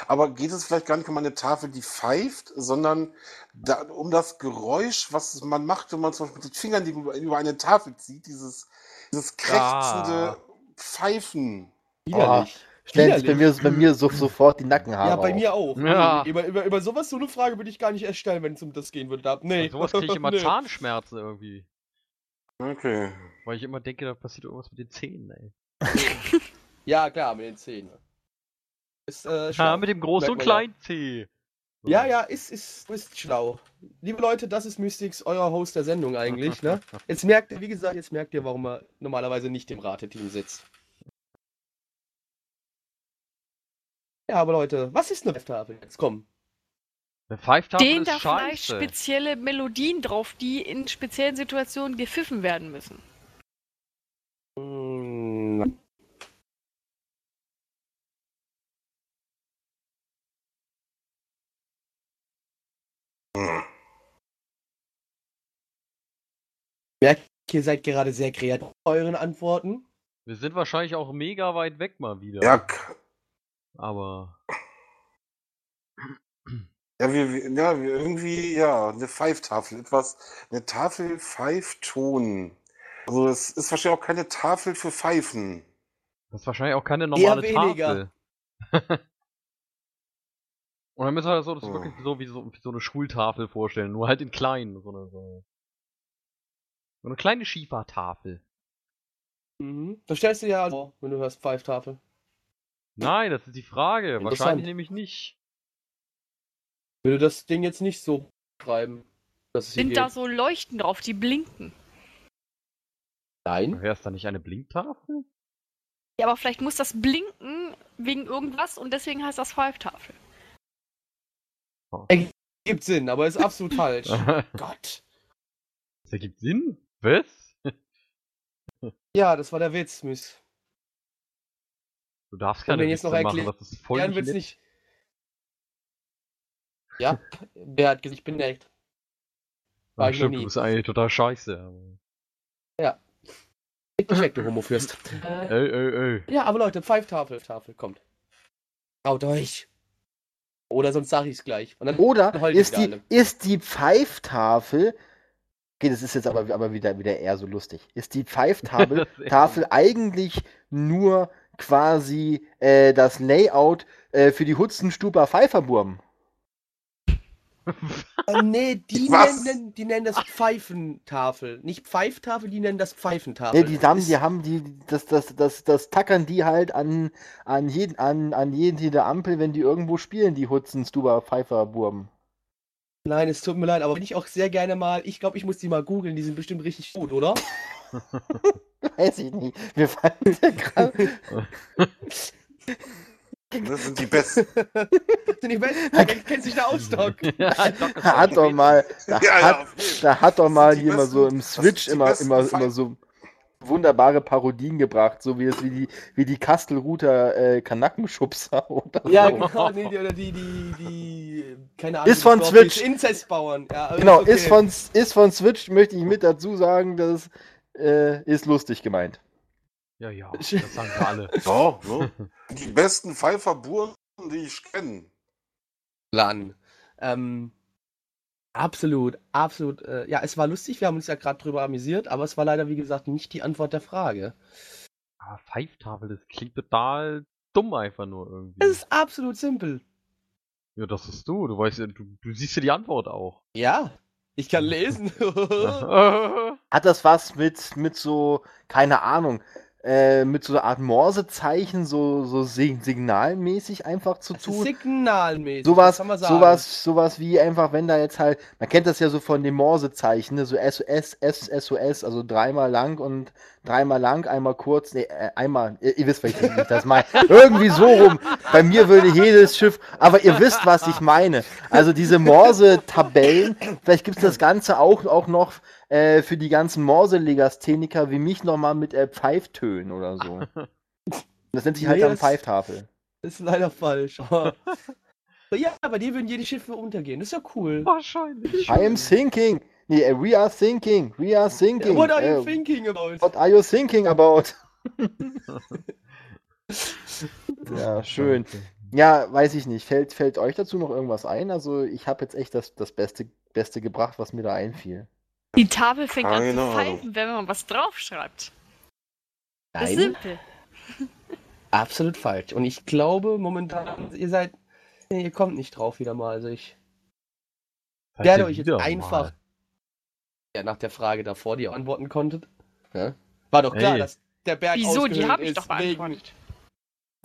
Aber geht es vielleicht gar nicht um eine Tafel, die pfeift, sondern da, um das Geräusch, was man macht, wenn man zum Beispiel mit den Fingern die über, über eine Tafel zieht, dieses, dieses krächzende Ah. Pfeifen. Widerlich. Stellen sich bei mir, bei mir so, sofort die Nackenhaare Ja, bei auf. mir auch. Ja. Über, über, über sowas, so eine Frage würde ich gar nicht erst stellen, wenn es um das gehen würde. Da, nee. Bei sowas kriege ich immer Nee. Zahnschmerzen irgendwie. Okay. Weil ich immer denke, da passiert irgendwas mit den Zähnen, ey. Ja, klar, mit den Zähnen. Ist, äh, Ja, mit dem großen und kleinen C. So. Ja, ja, ist, ist, ist schlau. Liebe Leute, das ist Mystics, euer Host der Sendung eigentlich, ne? Jetzt merkt ihr, wie gesagt, jetzt merkt ihr, warum er normalerweise nicht im Rateteam sitzt. Ja, aber Leute, was ist eine Pfeiftafel? Jetzt komm. Eine Pfeiftafel Stehen ist da vielleicht scheiße. spezielle Melodien drauf, die in speziellen Situationen gepfiffen werden müssen? Ihr seid gerade sehr kreativ bei euren Antworten. Wir sind wahrscheinlich auch mega weit weg mal wieder. Ja, Aber. ja, wir, wir, ja, wir irgendwie, ja, eine Pfeiftafel, etwas, eine Tafel Pfeifton. Also es ist wahrscheinlich auch keine Tafel für Pfeifen. Das ist wahrscheinlich auch keine normale weniger. Tafel. Und dann müssen wir das so, das Hm. wirklich so wie, so wie so eine Schultafel vorstellen, nur halt in klein. So eine, so so eine kleine Schiefertafel. Mhm. Das stellst du dir ja vor, wenn du hörst Pfeiftafel. Nein, das ist die Frage. Wahrscheinlich nämlich nicht. Würde das Ding jetzt nicht so schreiben, dass es hier Sind da geht. so Leuchten drauf, die blinken? Nein? Wäre es da nicht eine Blinktafel? Ja, aber vielleicht muss das blinken wegen irgendwas und deswegen heißt das Pfeiftafel. Gibt Sinn, aber ist absolut falsch. das Gott. ergibt Sinn. Was? Ja, das war der Witz, Miss. Du darfst keine wir jetzt Witze noch machen, erklären? das ist voll nicht nicht. Ja, wer hat gesagt, ich bin nett? War ich stimmt, nie. du bist eigentlich total scheiße. dich weg, du Homofürst. äh, Ey, ey, ey. ja, aber Leute, Pfeiftafel, Tafel, kommt. Traut euch. Oder sonst sag ich's gleich. Und dann Oder Dann ist die, alle. ist die Pfeiftafel. Okay, das ist jetzt aber, aber wieder, wieder eher so lustig. Ist die Pfeiftafel Tafel eigentlich nur quasi äh, das Layout äh, für die Hutzenstuber Pfeiferburm? Äh, nee, die Was? nennen, die nennen das Pfeifentafel. Nicht Pfeiftafel, die nennen das Pfeifentafel. Nee, die haben, die haben die, das, das, das, das tackern die halt an, an jeden, an, an jeden jede Ampel, wenn die irgendwo spielen, die Hutzenstuber Pfeiferburm. Nein, es tut mir leid, aber bin ich auch sehr gerne mal. Ich glaube, ich muss die mal googeln, die sind bestimmt richtig gut, oder? Weiß ich nicht. Wir fallen ja gerade. Das sind die besten. Sind die besten? Wer kennt sich da aus, Doc? Ja, Da hat doch mal, da Ja, ja, hat, da hat doch Das mal jemand so im das Switch immer, immer, immer so wunderbare Parodien gebracht, so wie es wie die, wie die Kastelruther äh, Kanackenschubser oder Ja, so. genau, nee, die, oder die, die, die, keine Ahnung. Ist von das Switch. die Inzestbauern. Ja, also Genau, okay. ist von, ist von Switch, möchte ich mit dazu sagen, das äh, ist lustig gemeint. Ja, ja, das sagen wir alle. Ja, ne? Die besten Pfeiferburen, die ich kenne. Plan. Ähm, absolut, absolut. Äh, ja, es war lustig, wir haben uns ja gerade drüber amüsiert, aber es war leider, wie gesagt, nicht die Antwort der Frage. Aber Pfeiftafel, das klingt total dumm einfach nur irgendwie. Es ist absolut simpel. Ja, das ist du. Du weißt du, du siehst ja die Antwort auch. Ja, ich kann lesen. Hat das was mit, mit so, keine Ahnung, äh, mit so einer Art Morsezeichen, so, so sig- signalmäßig einfach zu Das tun? signalmäßig. Sowas, sowas, sowas wie einfach, wenn da jetzt halt, man kennt das ja so von dem Morsezeichen, ne? so SOS, SOS, also dreimal lang und dreimal lang, einmal kurz, nee, äh, einmal, ihr, ihr wisst, welches ich das meine. Irgendwie so rum. Bei mir würde jedes Schiff, aber ihr wisst, was ich meine. Also diese Morse-Tabellen, vielleicht gibt es das Ganze auch, auch noch äh, für die ganzen Morse-Legastheniker wie mich nochmal mit äh, Pfeiftönen oder so. Das nennt sich halt Nee, dann Pfeiftafel. Das ist leider falsch. Aber aber ja, bei dir würden jede Schiffe untergehen. Das ist ja cool. Wahrscheinlich. I am thinking. Nee, we are thinking. We are thinking. What are you Äh, thinking about? what are you thinking about? ja, schön. Ja, weiß ich nicht. Fällt, fällt euch dazu noch irgendwas ein? Also, ich habe jetzt echt das, das Beste, Beste gebracht, was mir da einfiel. Die Tafel fängt an Keine zu Ahnung. pfeifen, wenn man was draufschreibt. Das ist Nein, simpel. absolut falsch. Und ich glaube momentan, ihr seid, ihr kommt nicht drauf wieder mal. Also ich werde euch jetzt einfach, mal. Ja, nach der Frage davor, die ihr antworten konntet, ja, war doch klar, Ey. dass der Berg Wieso? Die habe ich ist doch wegen- beantwortet.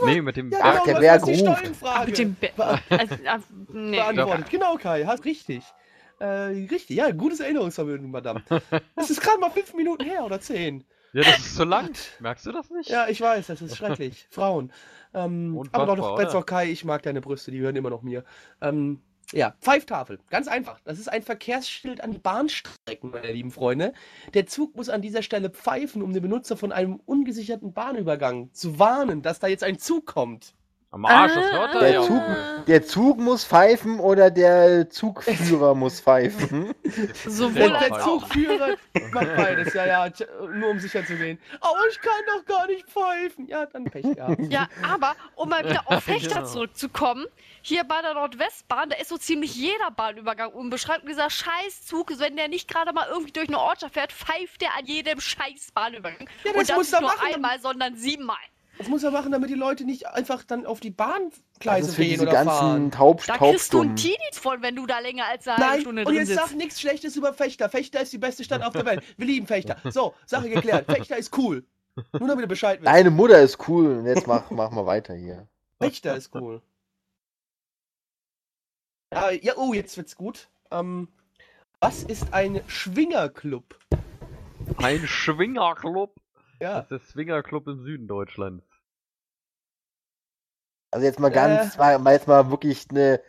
Nee, mit dem Ja, Ach, genau, der Berg die ruft. Ach, Steuernfrage mit dem Be Be- also, ah, nee. beantwortet. Genau, Kai, hast richtig. Äh, richtig, ja, gutes Erinnerungsvermögen, Madame. Das ist gerade mal fünf Minuten her oder zehn. Ja, das ist zu lang. Merkst du das nicht? Ja, ich weiß, das ist schrecklich. Frauen. Ähm, aber noch oder? Kai, ich mag deine Brüste, die hören immer noch mir. Ähm, ja, Pfeiftafel. Ganz einfach. Das ist ein Verkehrsschild an Bahnstrecken, meine lieben Freunde. Der Zug muss an dieser Stelle pfeifen, um den Benutzer von einem ungesicherten Bahnübergang zu warnen, dass da jetzt ein Zug kommt. Am Arsch, das hört er Der ja. Zug, der Zug muss pfeifen oder der Zugführer muss pfeifen. Sowohl Der, der. Zugführer macht beides, ja, ja, nur um sicher zu gehen. Aber ich kann doch gar nicht pfeifen. Ja, dann Pech gehabt. Ja, aber um mal wieder auf Fechter Genau. zurückzukommen, hier bei der Nordwestbahn, da ist so ziemlich jeder Bahnübergang unbeschreibt. Und dieser Scheißzug, wenn der nicht gerade mal irgendwie durch eine Ortschaft fährt, pfeift der an jedem scheiß Bahnübergang. Ja, das Und das muss er nur machen. einmal, sondern siebenmal. Das muss er machen, damit die Leute nicht einfach dann auf die Bahngleise für gehen diese oder ganzen fahren. Taub, Da kriegst du einen. Tinnitus von, wenn du da länger als eine halbe Nein, Stunde und jetzt sitzt. sag nichts Schlechtes über Fechter. Fechter ist die beste Stadt auf der Welt. Wir lieben Fechter. So, Sache geklärt. Fechter ist cool. Nur damit ihr Bescheid wisst. Deine Mutter ist cool. Und jetzt mach, mach mal weiter hier. Fechter ist cool. Ja, ja, oh, jetzt wird's gut. Ähm, was ist ein Schwingerclub? Ein Schwingerclub. Ja. Das ist der Swingerclub im Süden Deutschlands. Also jetzt mal ganz, mal, mal jetzt mal wirklich eine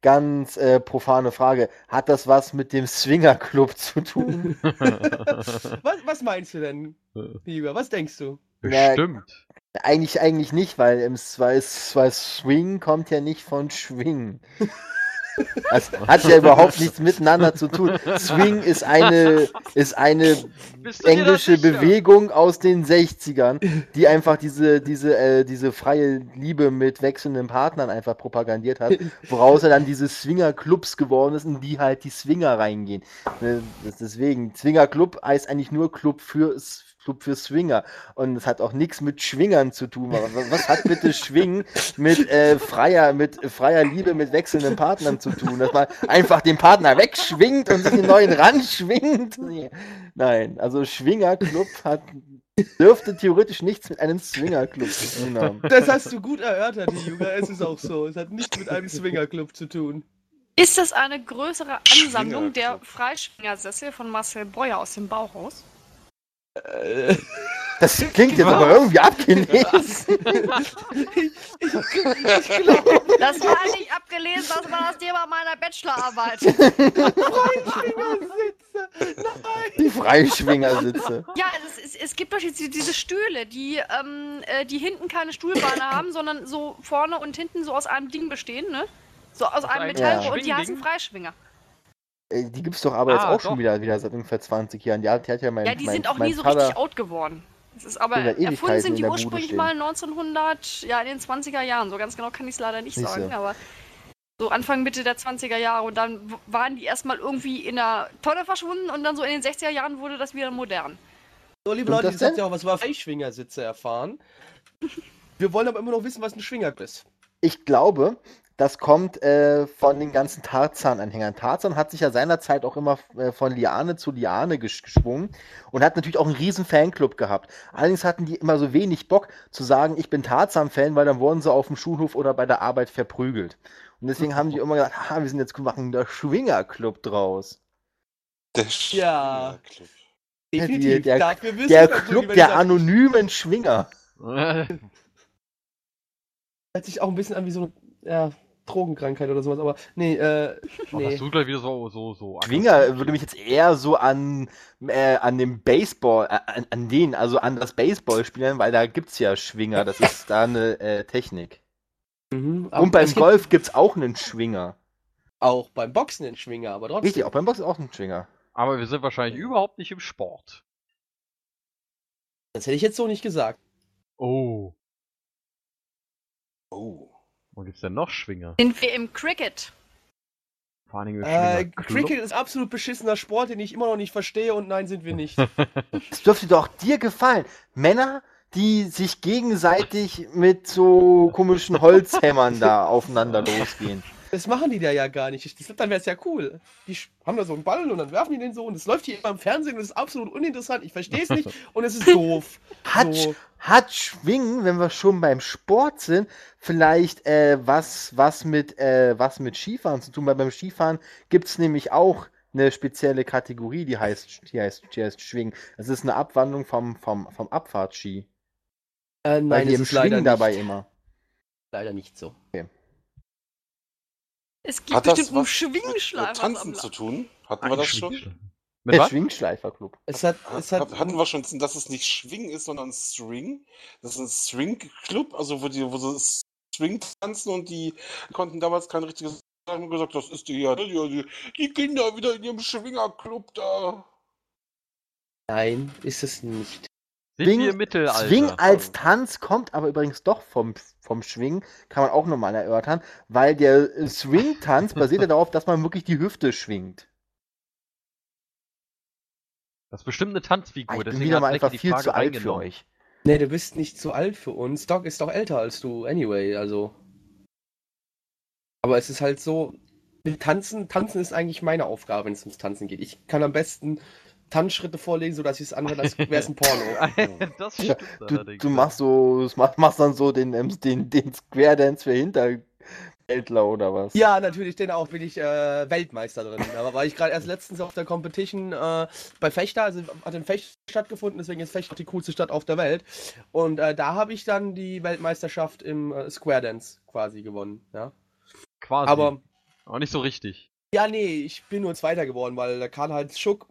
ganz äh, profane Frage. Hat das was mit dem Swingerclub zu tun? Was, was meinst du denn, lieber? Was denkst du? Bestimmt. eigentlich, eigentlich nicht, weil im weil, weil Swing kommt ja nicht von Schwingen. Das hat ja überhaupt nichts miteinander zu tun. Swing ist eine, ist eine englische? Bewegung aus den 60ern, die einfach diese, diese, äh, diese freie Liebe mit wechselnden Partnern einfach propagandiert hat, woraus er dann diese Swinger-Clubs geworden ist, in die halt die Swinger reingehen. Das- Deswegen, Swinger-Club heißt eigentlich nur Club für, Club für Swinger. Und es hat auch nichts mit Schwingern zu tun. Was- Was hat bitte Schwingen mit, äh, freier, mit freier Liebe mit wechselnden Partnern zu tun? Dass man einfach den Partner wegschwingt und sich den neuen ranschwingt? Nee. Nein, also Schwingerclub hat dürfte theoretisch nichts mit einem Swingerclub zu tun haben. Das hast du gut erörtert, die Juga. Es ist auch so. Es hat nichts mit einem Swingerclub zu tun. Ist das eine größere Ansammlung der. Freischwingersessel von Marcel Breuer aus dem Bauhaus? Das klingt jetzt aber irgendwie abgelesen. ich glaube, Das war nicht abgelesen, das war das Thema meiner Bachelorarbeit. Freischwingersitze. Nein. Die Freischwingersitze. Ja, es, es, es gibt doch jetzt die- diese Stühle, die, ähm, äh, die hinten keine Stuhlbeine haben, sondern so vorne und hinten so aus einem Ding bestehen, ne? So aus einem Metall Ja. und die heißen? Freischwinger. Äh, Die gibt's doch aber jetzt Ah, auch schon doch. wieder, wieder seit ungefähr 20 Jahren. Die hat, die hat ja mein, Ja, die mein, sind auch mein nie so Vater, richtig out geworden. Es ist aber Schon erfunden sind in die ursprünglich mal 1900, ja, in den 20er Jahren. So ganz genau kann ich es leider nicht Nicht sagen, so. aber so Anfang, Mitte der 20er Jahre. Und dann waren die erstmal irgendwie in der Tonne verschwunden und dann so in den 60er Jahren wurde das wieder modern. So, liebe Leute, das jetzt habt ihr auch was über Freischwingersitze erfahren. Wir wollen aber immer noch wissen, was ein Schwinger ist. Ich glaube, das kommt äh, von den ganzen Tarzan-Anhängern. Tarzan hat sich ja seinerzeit auch immer äh, von Liane zu Liane gesch geschwungen und hat natürlich auch einen riesen Fanclub gehabt. Allerdings hatten die immer so wenig Bock zu sagen, ich bin Tarzan-Fan, weil dann wurden sie auf dem Schulhof oder bei der Arbeit verprügelt. Und deswegen haben die immer gesagt, ah, wir sind jetzt wir machen da Schwingerclub draus. Der Ja. Schwingerclub. Definitiv. der- Dafür wissen Der wir, Club der gesagt, anonymen Schwinger. Hört sich auch ein bisschen an wie so eine ja, Drogenkrankheit oder sowas, aber nee, äh, Oh, nee. Hast du gleich wieder so, so, so. Schwinger würde mich jetzt eher so an, äh, an dem Baseball, äh, an, an den, also an das Baseball spielen, weil da gibt's ja Schwinger, das ist da eine äh, Technik. Mhm, Und beim es gibt Golf gibt's auch einen Schwinger. Auch beim Boxen einen Schwinger, aber trotzdem. Richtig, auch beim Boxen auch einen Schwinger. Aber wir sind wahrscheinlich überhaupt nicht im Sport. Das hätte ich jetzt so nicht gesagt. Oh. Oh. Wo gibt's denn noch Schwinger? Sind wir im Cricket? Vor allen Dingen im Äh. Cricket ist absolut beschissener Sport, den ich immer noch nicht verstehe und nein, sind wir nicht. Das dürfte doch dir gefallen. Männer, die sich gegenseitig mit so komischen Holzhämmern da aufeinander losgehen. Das machen die da ja gar nicht. Das, dann wäre es ja cool. Die haben da so einen Ball und dann werfen die den so und es läuft hier immer im Fernsehen und es ist absolut uninteressant. Ich verstehe es nicht und es ist doof. Hat, So. hat Schwingen, wenn wir schon beim Sport sind, vielleicht äh, was, was, mit, äh, was mit Skifahren zu tun? Weil beim Skifahren gibt's nämlich auch eine spezielle Kategorie, die heißt, die heißt, die heißt Schwingen. Das ist eine Abwandlung vom, vom, vom Abfahrtski. Äh, Weil nein, die es im Schwingen dabei immer. leider nicht so. Es gibt Hat das bestimmt einen was mit Schwingschleifer. äh, Tanzen zu tun? Hatten wir das schon? Mit Der was? Schwingschleiferclub. Es hat, es hat, hat, hatten wir schon, dass es nicht Schwing ist, sondern String? Das ist ein String-Club, also wo, die, wo sie String tanzen und die konnten damals kein richtiges haben gesagt, das ist die ja, die, die, die Kinder wieder in ihrem Schwingerclub da. nein, ist es nicht. Swing-? Swing als Tanz kommt aber übrigens doch vom, vom Schwingen, kann man auch nochmal erörtern, weil der Swing-Tanz basiert ja darauf, dass man wirklich die Hüfte schwingt. Das ist bestimmt eine Tanzfigur. Ah, ich bin deswegen wieder mal einfach die viel Frage zu alt für euch. Nee, du bist nicht zu alt für uns. Doc ist doch älter als du, anyway, also. Aber es ist halt so, mit Tanzen, Tanzen ist eigentlich meine Aufgabe, wenn es ums Tanzen geht. Ich kann am besten Tanzschritte vorlegen, sodass ich es anhöre, als wäre es ein Porno. das stimmt Du, allerdings. du machst so, machst, machst dann so den, ähm, den, den Square Dance für Hinterwäldler oder was? Ja, natürlich, den auch bin ich äh, Weltmeister drin. Da war ich gerade erst letztens auf der Competition äh, bei Fechter, also hat in Fechter stattgefunden, deswegen ist Fechter die coolste Stadt auf der Welt. Und äh, da habe ich dann die Weltmeisterschaft im äh, Square Dance quasi gewonnen. Ja. Quasi. Aber Aber nicht so richtig. ja, nee, ich bin nur Zweiter geworden, weil der Karl-Heinz Schuck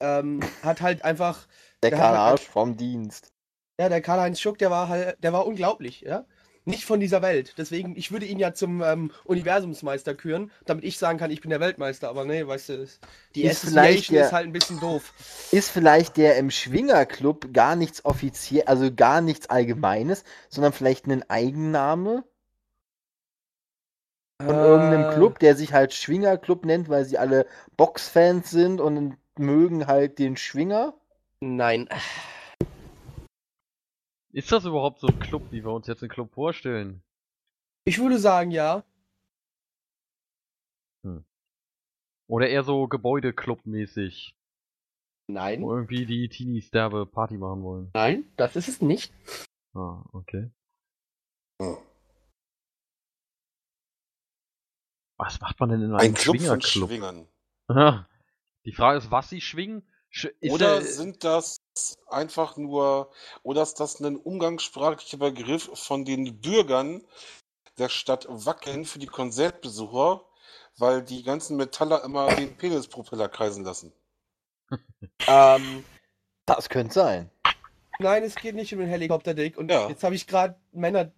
ähm, hat halt einfach, Der Karl halt- Arsch vom Dienst. ja, der Karl-Heinz Schuck, der war halt, der war unglaublich, ja. Nicht von dieser Welt. Deswegen, ich würde ihn ja zum ähm, Universumsmeister küren, damit ich sagen kann, ich bin der Weltmeister. Aber nee, weißt du, die Ist Association der- ist halt ein bisschen doof. Ist vielleicht der im Schwingerclub gar nichts offiziell, also gar nichts Allgemeines, sondern vielleicht ein Eigenname von irgendeinem Äh, Club, der sich halt Schwingerclub nennt, weil sie alle Boxfans sind und mögen halt den Schwinger? Nein. Ist das überhaupt so ein Club, wie wir uns jetzt einen Club vorstellen? Ich würde sagen, ja. Oder eher so Gebäudeclub-mäßig, Nein. wo irgendwie die Teenies derbe Party machen wollen? Nein, das ist es nicht. Ah, okay. Hm. Was macht man denn in einem Ein Club von Schwingerclub? Schwingern. Aha. Die Frage ist, was sie schwingen? Sch ist Oder er- sind das einfach nur, oder ist das ein umgangssprachlicher Begriff von den Bürgern der Stadt Wacken für die Konzertbesucher, weil die ganzen Metaller immer den Penispropeller kreisen lassen? Ähm, Das könnte sein. nein, es geht nicht um den Helikopter-Dick. Und Ja. jetzt habe ich gerade Männer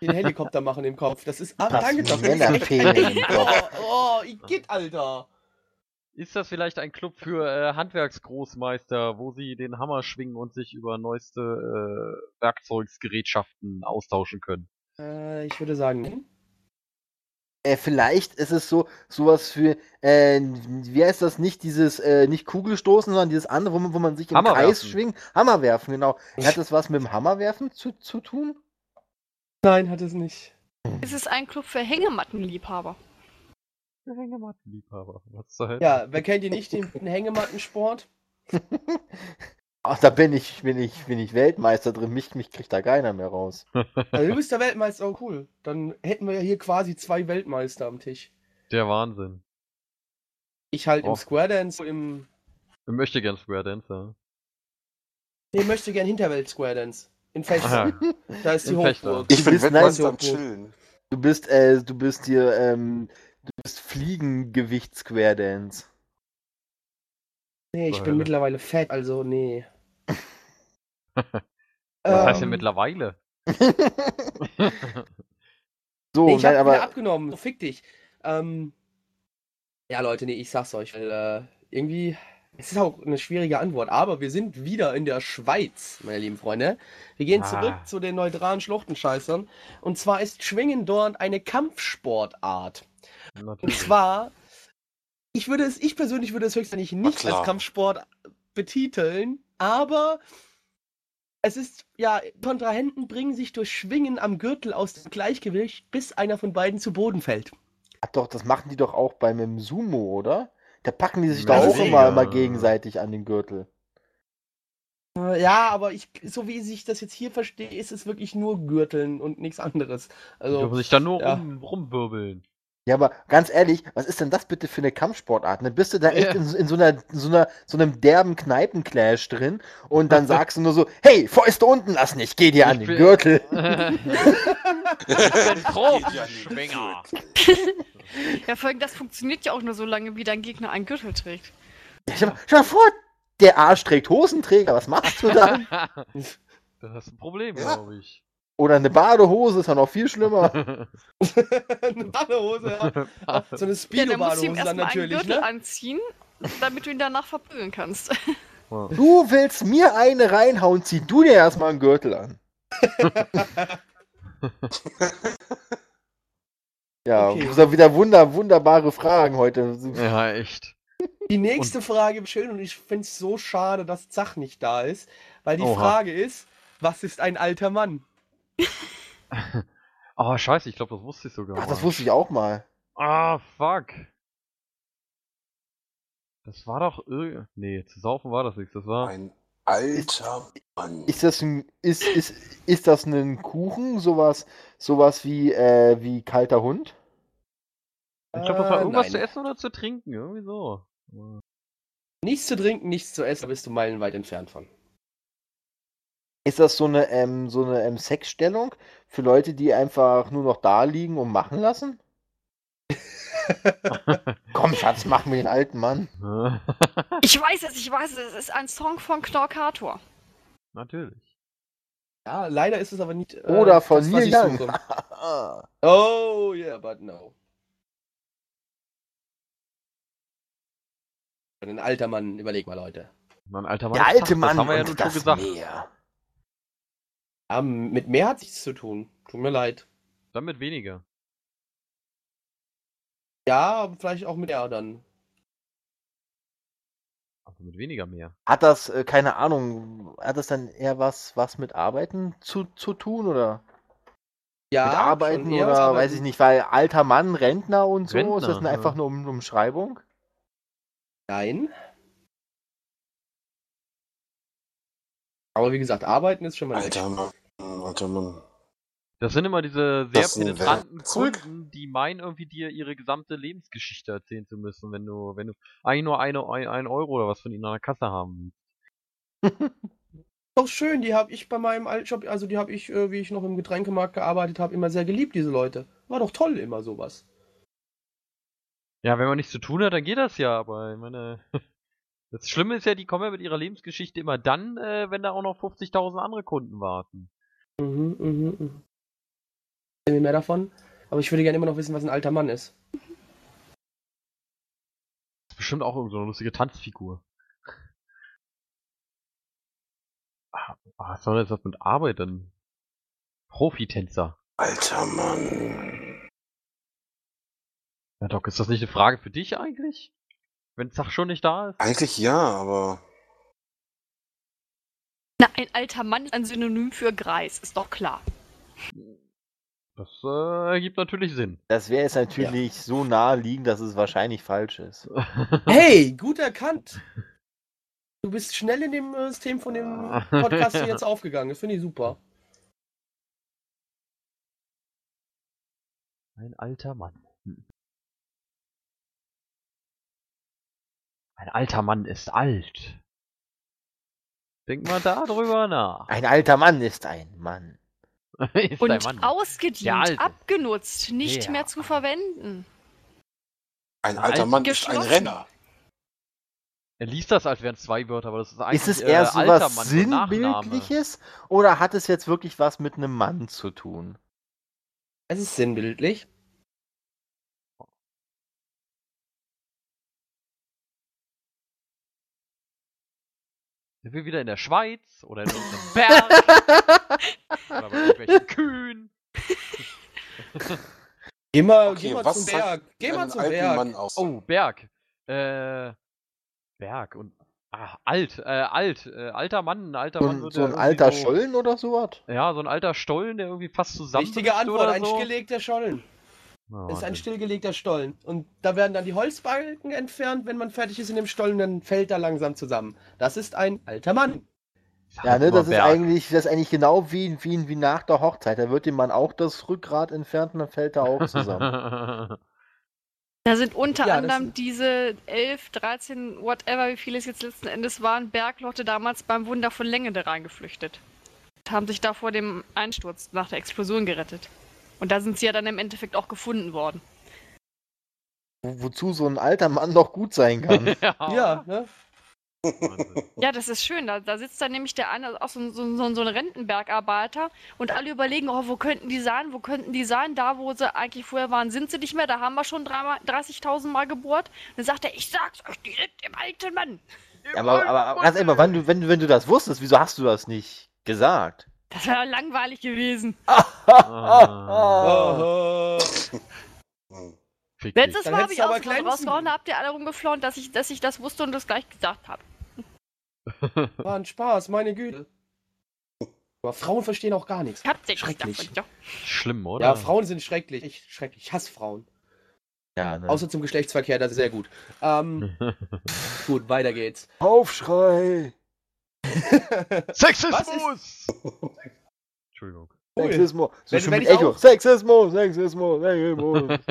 den Helikopter machen im Kopf. Das ist. Ah, Das danke. Das ist im Oh, Kopf. oh, Igitt, Alter. Ist das vielleicht ein Club für äh, Handwerksgroßmeister, wo sie den Hammer schwingen und sich über neueste äh, Werkzeugsgerätschaften austauschen können? Äh, ich würde sagen, nein. Äh, vielleicht ist es so sowas für, äh, wie heißt das, nicht dieses, äh, nicht Kugelstoßen, sondern dieses andere, wo man, wo man sich im Kreis schwingt. Hammerwerfen, genau. Hat das was mit dem Hammerwerfen zu, zu tun? Nein, hat es nicht. Es ist ein Club für Hängemattenliebhaber. Hängemattenliebhaber. Was zur Hölle? Ja, wer kennt ihr nicht den, den Hängemattensport? Ach, da bin ich, bin ich, bin ich Weltmeister drin. Mich, mich kriegt da keiner mehr raus. Also, du bist der Weltmeister, oh cool. Dann hätten wir ja hier quasi zwei Weltmeister am Tisch. Der Wahnsinn. Ich halt Oh. im Square Dance, im. Ich möchte gern Square Dancer. Nee, möchte gern Hinterwelt Square Dance. In Fechter. Aha. Da ist die. Hochburg. Ich bin Weltmeister am nice. Chillen. Du bist, äh, du bist hier, ähm, du bist Fliegengewicht Square Dance. Nee, ich bin mittlerweile fett, also nee. Was heißt denn Ähm, mittlerweile? So, Nee, ich hab nein, wieder aber abgenommen. So, fick dich. Ähm, ja, Leute, nee, ich sag's euch, weil äh, irgendwie. Es ist auch eine schwierige Antwort, aber wir sind wieder in der Schweiz, meine lieben Freunde. Wir gehen Ah. zurück zu den neutralen Schluchtenscheißern. Und zwar ist Schwingen dort eine Kampfsportart. Und Natürlich. zwar, ich würde es, ich persönlich würde es höchstwahrscheinlich nicht als Kampfsport betiteln, aber es ist, ja, Kontrahenten bringen sich durch Schwingen am Gürtel aus dem Gleichgewicht, bis einer von beiden zu Boden fällt. Ach doch, das machen die doch auch beim im Sumo, oder? Da packen die sich doch auch immer, immer gegenseitig an den Gürtel. Äh, Ja, aber ich, so wie ich das jetzt hier verstehe, ist es wirklich nur Gürteln und nichts anderes. Die Also, dürfen sich dann nur ja. rum, rumwirbeln. Ja, aber ganz ehrlich, was ist denn das bitte für eine Kampfsportart? Dann bist du da echt Ja. in, in so einer, so einer, so einem derben Kneipenclash drin und dann sagst du nur so, hey, Fäuste unten lass nicht, geh dir an Ich den Gürtel. ich bin Profi-Schwinger. Ja, vor allem, das funktioniert ja auch nur so lange, wie dein Gegner einen Gürtel trägt. Stell mal, stell mal vor, der Arsch trägt Hosenträger, was machst du dann? Das ist ein Problem, Ja. glaube ich. Oder eine Badehose ist ja noch viel schlimmer. eine Badehose, ja. So eine Ja, dann musst du ihm Speedo-Badehose dann erstmal einen natürlich, Gürtel ne? anziehen, damit du ihn danach verprügeln kannst. Du willst mir eine reinhauen, zieh du dir erstmal einen Gürtel an. ja, Okay. so wieder wunder, wunderbare Fragen heute. ja, echt. Die nächste Frage ist schön und ich finde es so schade, dass Zach nicht da ist, weil die Oha. Frage ist, was ist ein alter Mann? Oh, scheiße, ich glaube, das wusste ich sogar. Ach, das mal. wusste ich auch mal. Ah, fuck. Das war doch irg... Nee, zu saufen war das nichts. Das war... Ein alter Mann. Ist das ein, ist, ist, ist das ein Kuchen? Sowas, sowas wie, äh, wie kalter Hund? Ich glaube, das war Äh, irgendwas nein. zu essen oder zu trinken. Irgendwie so. Nichts zu trinken, nichts zu essen, da bist du meilenweit entfernt von. Ist das so eine, ähm, so eine ähm, Sexstellung für Leute, die einfach nur noch da liegen und machen lassen? Komm, Schatz, mach mir den alten Mann. Ich weiß es, ich weiß es. Es ist ein Song von Knorkator. Natürlich. Ja, leider ist es aber nicht. äh, Oder von das, was Neil ich Young. Oh, yeah, but no. Ein alter Mann, überleg mal, Leute. Ein alter Mann. Der alte Mann Das haben wir ja und nun schon gesagt. Meer. Ja, mit mehr hat nichts zu tun. Tut mir leid. Damit weniger. Ja, aber vielleicht auch mit er dann. Also mit weniger mehr. Hat das, äh, keine Ahnung, hat das dann eher was, was mit Arbeiten zu, zu tun oder Ja, mit Arbeiten oder was weiß Arbeiten. ich nicht, weil alter Mann, Rentner und so, ist das Rentner, denn einfach ja. nur um Umschreibung? Nein. Aber wie gesagt, arbeiten ist schon mal. Alter Mann. Alter Mann. Das sind immer diese sehr Das penetranten. Kunden, die meinen irgendwie dir ihre gesamte Lebensgeschichte erzählen zu müssen, wenn du, wenn du eigentlich nur eine, ein, ein Euro oder was von ihnen an der Kasse haben willst. Doch schön, die habe ich bei meinem Altjob, also die habe ich, äh, wie ich noch im Getränkemarkt gearbeitet habe, immer sehr geliebt, diese Leute. War doch toll immer sowas. Ja, wenn man nichts zu tun hat, dann geht das ja, aber ich meine, das Schlimme ist ja, die kommen ja mit ihrer Lebensgeschichte immer dann, äh, wenn da auch noch 50.000 andere Kunden warten. Mhm, mhm, mhm. Erzähl mir mehr davon. Aber ich würde gerne immer noch wissen, was ein alter Mann ist. Das ist bestimmt auch irgend so eine lustige Tanzfigur. Was soll jetzt das mit Arbeit denn? Profitänzer. Alter Mann. Ja, Doc, ist das nicht eine Frage für dich eigentlich? Wenn Zach schon nicht da ist? Eigentlich ja, aber. Na, ein alter Mann ist ein Synonym für Greis, ist doch klar. Das äh, ergibt natürlich Sinn. Das wäre jetzt natürlich so naheliegend, dass es wahrscheinlich falsch ist. Hey, gut erkannt. Du bist schnell in dem äh, System von dem Podcast hier jetzt aufgegangen. Das finde ich super. Ein alter Mann. Hm. Ein alter Mann ist alt. Denk mal da drüber nach. Ein alter Mann ist ein Mann. ist Und ein Mann. Ausgedient, abgenutzt, nicht Der. mehr zu verwenden. Ein alter alt Mann ist ein. Renner. Er liest das, als wären es zwei Wörter, aber das ist eigentlich Ist es äh, eher so was Mann, so ein Nachname. Sinnbildliches oder hat es jetzt wirklich was mit einem Mann zu tun? Es ist sinnbildlich. Sind wir wieder in der Schweiz oder in irgendeinem Berg oder bei irgendwelchen Kühen? Geh mal, Okay, geh mal zum Berg. Geh mal zum Berg. Oh, Berg. Äh, Berg und ah, alt, äh, alt, äh, alter Mann, ein alter So Mann ein, so ja ein alter so, Schollen oder sowas? Ja, so ein alter Stollen, der irgendwie fast zusammen Richtige Antwort, oder ein so. stillgelegter Stollen. Oh, Es ist ein stillgelegter Stollen. Und da werden dann die Holzbalken entfernt, wenn man fertig ist in dem Stollen, dann fällt er langsam zusammen. Das ist ein alter Mann. Ja, ne, das ist eigentlich, das ist eigentlich genau wie, wie, wie nach der Hochzeit. Da wird dem Mann auch das Rückgrat entfernt und dann fällt er auch zusammen. Da sind unter Ja, anderem diese 11, 13, whatever, wie viele es jetzt letzten Endes waren, Bergleute damals beim Wunder von Längede reingeflüchtet. Haben sich da vor dem Einsturz nach der Explosion gerettet. Und da sind sie ja dann im Endeffekt auch gefunden worden. Wo, wozu so ein alter Mann doch gut sein kann. Ja, ne? Wahnsinn. Ja, das ist schön. Da, da sitzt dann nämlich der eine, auch so, ein- so, so, so ein Rentenbergarbeiter und alle überlegen, oh, wo könnten die sein, wo könnten die sein? Da, wo sie eigentlich vorher waren, sind sie nicht mehr. Da haben wir schon dreimal- 30.000 Mal gebohrt. Und dann sagt er, ich sag's euch, die sind im alten Mann. Ja, aber, aber, aber ganz ehrlich, wenn du, wenn, wenn du das wusstest, wieso hast du das nicht gesagt? Das wäre langweilig gewesen. Ah. Letztes Mal habe ich aber rausgehauen, habt ihr alle rumgeflohen, dass ich, dass ich das wusste und das gleich gesagt habe. War ein Spaß, meine Güte. Aber Frauen verstehen auch gar nichts. Ich Schrecklich. davon. Ja. Schlimm, oder? Ja, Frauen sind schrecklich. Ich schrecklich. Ich hasse Frauen. Ja, ne? Außer zum Geschlechtsverkehr, das ist sehr gut. Ähm, gut, weiter geht's. Aufschrei! Sexismus! Entschuldigung. Sexismus. So Wenn- wenn Echo. auch- Sexismus, Sexismus, Sexismus.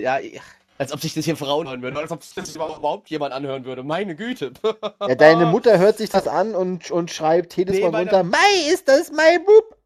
Ja, als ob sich das hier Frauen hören würden. Als ob sich das überhaupt jemand anhören würde. Meine Güte. ja, deine Mutter hört sich das an und, und schreibt jedes Nee, Mal runter, Mai, ist das mein Bub?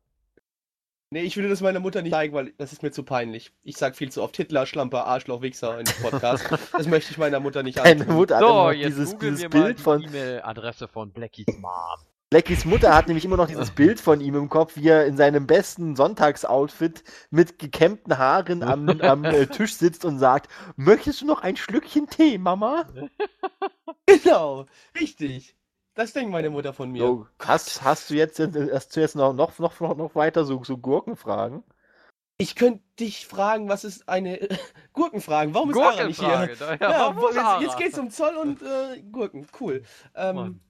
Nee, ich würde das meiner Mutter nicht zeigen, weil das ist mir zu peinlich. Ich sag viel zu oft Hitler, Schlampe, Arschloch, Wichser in dem Podcast. das möchte ich meiner Mutter nicht Deine antun. Mutter hat immer So, noch jetzt dieses, dieses Bild die von. E-Mail-Adresse von Blackies Mom. Blackies Mutter hat nämlich immer noch dieses Bild von ihm im Kopf, wie er in seinem besten Sonntagsoutfit mit gekämmten Haaren am, am äh, Tisch sitzt und sagt: Möchtest du noch ein Schlückchen Tee, Mama? Genau, richtig. Das denkt meine Mutter von mir. So, hast, hast du jetzt, äh, hast du jetzt noch, noch, noch, noch, weiter so, so Gurkenfragen? Ich könnte dich fragen, was ist eine Gurkenfragen? Warum ist Ara nicht hier? Gurkenfrage. da- Ja, warum wo, jetzt, jetzt geht's um Zoll und äh, Gurken. Cool. Ähm,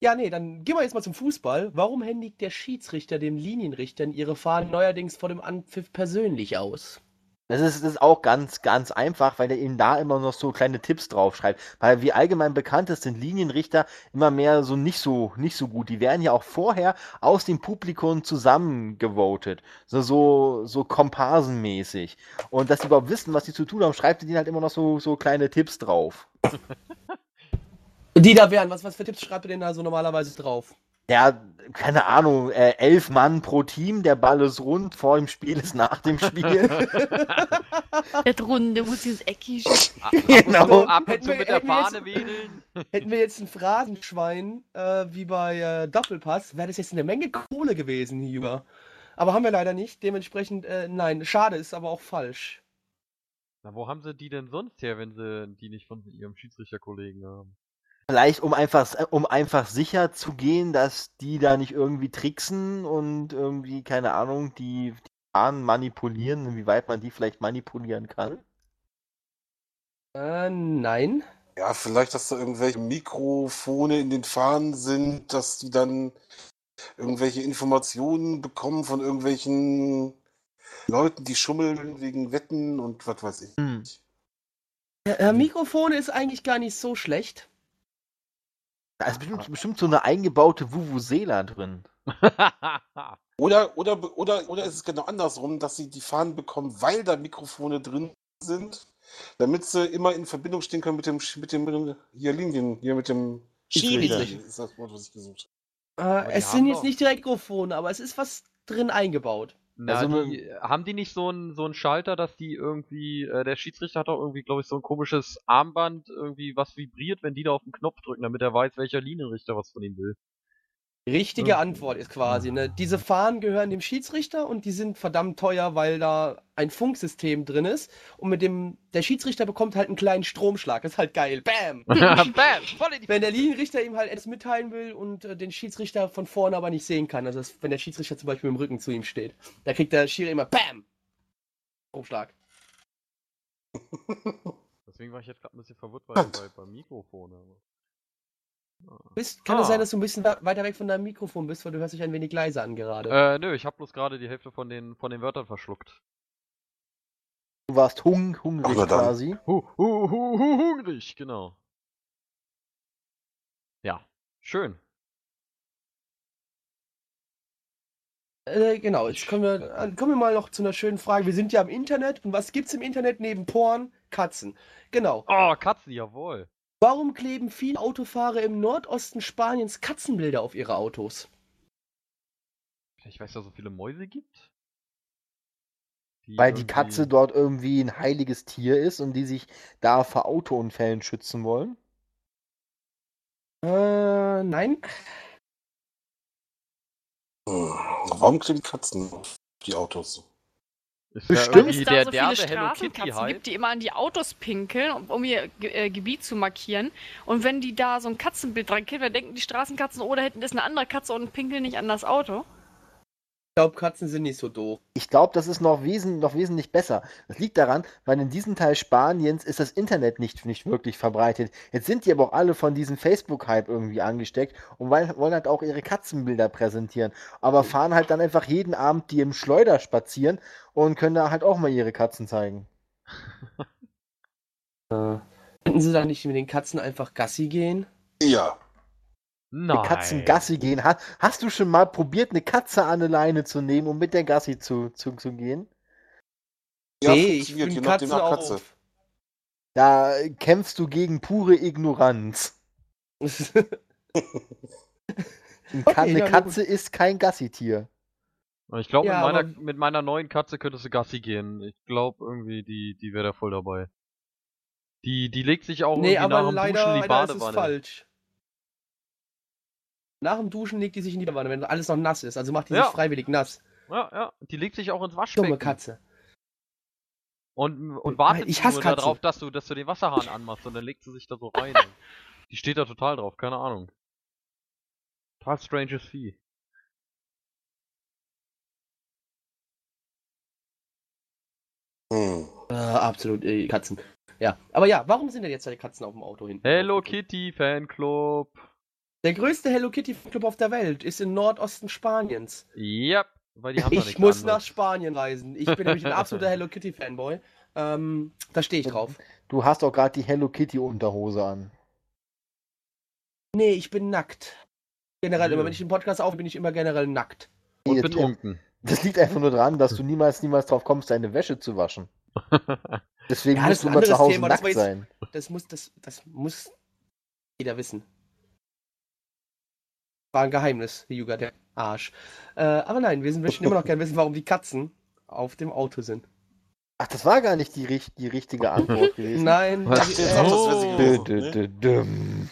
ja, nee, dann gehen wir jetzt mal zum Fußball. Warum händigt der Schiedsrichter den Linienrichtern ihre Fahnen neuerdings vor dem Anpfiff persönlich aus? Das ist, das ist auch ganz, ganz einfach, weil er ihnen da immer noch so kleine Tipps draufschreibt. Weil wie allgemein bekannt ist, sind Linienrichter immer mehr so nicht so, nicht so gut. Die werden ja auch vorher aus dem Publikum zusammengevotet. So, so, so komparsenmäßig. Und dass sie überhaupt wissen, was sie zu tun haben, schreibt er ihnen halt immer noch so, so kleine Tipps drauf. Die da wären, was, was für Tipps schreibt ihr denn da so normalerweise drauf? Ja, keine Ahnung, äh, elf Mann pro Team, der Ball ist rund, vor dem Spiel ist nach dem Spiel. Der Runde muss ins Eckige. genau. Ab Hätten wir- mit der hätten wir jetzt- Fahne wedeln. Hätten wir jetzt ein Phrasenschwein äh, wie bei äh, Doppelpass, wäre das jetzt eine Menge Kohle gewesen hierüber. Aber haben wir leider nicht. Dementsprechend, äh, nein, schade, ist aber auch falsch. Na, wo haben sie die denn sonst her, wenn sie die nicht von ihrem Schiedsrichterkollegen haben? Vielleicht, um einfach, um einfach sicher zu gehen, dass die da nicht irgendwie tricksen und irgendwie, keine Ahnung, die, die Fahnen manipulieren, inwieweit man die vielleicht manipulieren kann. Äh, nein. Ja, vielleicht, dass da irgendwelche Mikrofone in den Fahnen sind, dass die dann irgendwelche Informationen bekommen von irgendwelchen Leuten, die schummeln wegen Wetten und was weiß ich. Hm. Äh, Mikrofone ist eigentlich gar nicht so schlecht. Da ist bestimmt, bestimmt so eine eingebaute Vuvuzela drin. Oder, oder, oder, oder ist es genau andersrum, dass sie die Fahnen bekommen, weil da Mikrofone drin sind, damit sie immer in Verbindung stehen können mit dem, Sch- mit dem, mit dem hier Linien, hier mit dem Schiri. Ist das Wort, was ich gesucht Äh, die es sind jetzt doch- nicht direkt Mikrofone, aber es ist was drin eingebaut. Na, Also, die, haben die nicht so einen so einen Schalter, dass die irgendwie, äh, der Schiedsrichter hat doch irgendwie, glaube ich, so ein komisches Armband, irgendwie was vibriert, wenn die da auf den Knopf drücken, damit er weiß, welcher Linienrichter was von ihm will. Richtige Ja. Antwort ist quasi, ne? Diese Fahnen gehören dem Schiedsrichter und die sind verdammt teuer, weil da ein Funksystem drin ist. Und mit dem, der Schiedsrichter bekommt halt einen kleinen Stromschlag. Das ist halt geil. Bam! Bam! Wenn der Linienrichter ihm halt etwas mitteilen will und äh, den Schiedsrichter von vorne aber nicht sehen kann. Also das, wenn der Schiedsrichter zum Beispiel im Rücken zu ihm steht. Da kriegt der Schiri immer BAM! Stromschlag. Deswegen war ich jetzt gerade ein bisschen verwirrt bei, bei, beim Mikrofon. Bist, kann Ah. es sein, dass du ein bisschen weiter weg von deinem Mikrofon bist, weil du hörst dich ein wenig leiser an gerade. Äh, nö, ich habe bloß gerade die Hälfte von den, von den Wörtern verschluckt. Du warst hung, hungrig Ach, quasi. Hu, hu, hu, hu, hungrig, genau. Ja, schön. Äh, genau, jetzt kommen wir, äh, kommen wir mal noch zu einer schönen Frage. Wir sind ja im Internet und was gibt's im Internet neben Porn? Katzen. Genau. Oh, Katzen, jawohl. Warum kleben viele Autofahrer im Nordosten Spaniens Katzenbilder auf ihre Autos? Ich weiß, dass es so viele Mäuse gibt. Weil die Katze dort irgendwie ein heiliges Tier ist und die sich da vor Autounfällen schützen wollen? Äh, nein. Hm. Warum kleben Katzen auf die Autos? Ist Bestimmt. Ja Weil es irgendwie da der so viele Hello Kitty Straßenkatzen Hype. gibt, die immer an die Autos pinkeln, um, um ihr Ge äh, Gebiet zu markieren. Und wenn die da so ein Katzenbild dran kleben, dann denken die Straßenkatzen, oh, da hinten ist eine andere Katze und pinkeln nicht an das Auto. Ich glaube, Katzen sind nicht so doof. Ich glaube, das ist noch, wesen, noch wesentlich besser. Das liegt daran, weil in diesem Teil Spaniens ist das Internet nicht, nicht wirklich verbreitet. Jetzt sind die aber auch alle von diesem Facebook-Hype irgendwie angesteckt und wollen, wollen halt auch ihre Katzenbilder präsentieren. Aber fahren halt dann einfach jeden Abend die im Schleuder spazieren und können da halt auch mal ihre Katzen zeigen. Äh, könnten sie da nicht mit den Katzen einfach Gassi gehen? Ja. Nein. Mit Katzen Gassi gehen. Ha, hast du schon mal probiert, eine Katze an eine Leine zu nehmen, um mit der Gassi zu, zu, zu gehen? Ja, nee, ich je bin nachdem Katzen nach Katze. auf. Da kämpfst du gegen pure Ignoranz. Okay, eine ja, Katze ist kein Gassitier. Ich glaube, Ja, mit, mit meiner neuen Katze könntest du Gassi gehen. Ich glaube irgendwie, die, die wäre da voll dabei. Die, die legt sich auch nee, irgendwie nach aber dem leider, Duschen in die leider ist es Badewanne. falsch. Nach dem Duschen legt die sich in die Wanne, wenn alles noch nass ist. Also macht die Ja. sich freiwillig nass. Ja, ja. Die legt sich auch ins Waschbecken. Dumme Katze. Und, und wartet Ich hasse nur darauf, dass du, dass du den Wasserhahn anmachst und dann legt sie sich da so rein. die steht da total drauf, keine Ahnung. Total stranges Vieh. Hm. Äh, absolut, äh, Katzen. Ja, aber ja, warum sind denn jetzt die Katzen auf dem Auto hinten? Hello Kitty Fanclub. Der größte Hello Kitty Club auf der Welt ist im Nordosten Spaniens. Yep, weil die haben da Ich muss nach. Spanien reisen. Ich bin nämlich ein absoluter Hello Kitty Fanboy. Ähm, da stehe ich drauf. Du hast auch gerade die Hello Kitty Unterhose an. Nee, ich bin nackt. Generell, immer wenn ich einen Podcast auf, bin ich immer generell nackt. Und Das- betrunken. Das liegt einfach nur daran, dass du niemals, niemals drauf kommst, deine Wäsche zu waschen. Deswegen Ja, das musst ist du immer zu Hause Thema, das nackt war jetzt- sein. Das muss, das, das muss jeder wissen. War ein Geheimnis, Juga, der Arsch. Äh, aber nein, wir sind- möchten immer noch gerne wissen, warum die Katzen auf dem Auto sind. Ach, das war gar nicht die, die richtige Antwort gewesen. Nein, das, wer sie Oh. düm.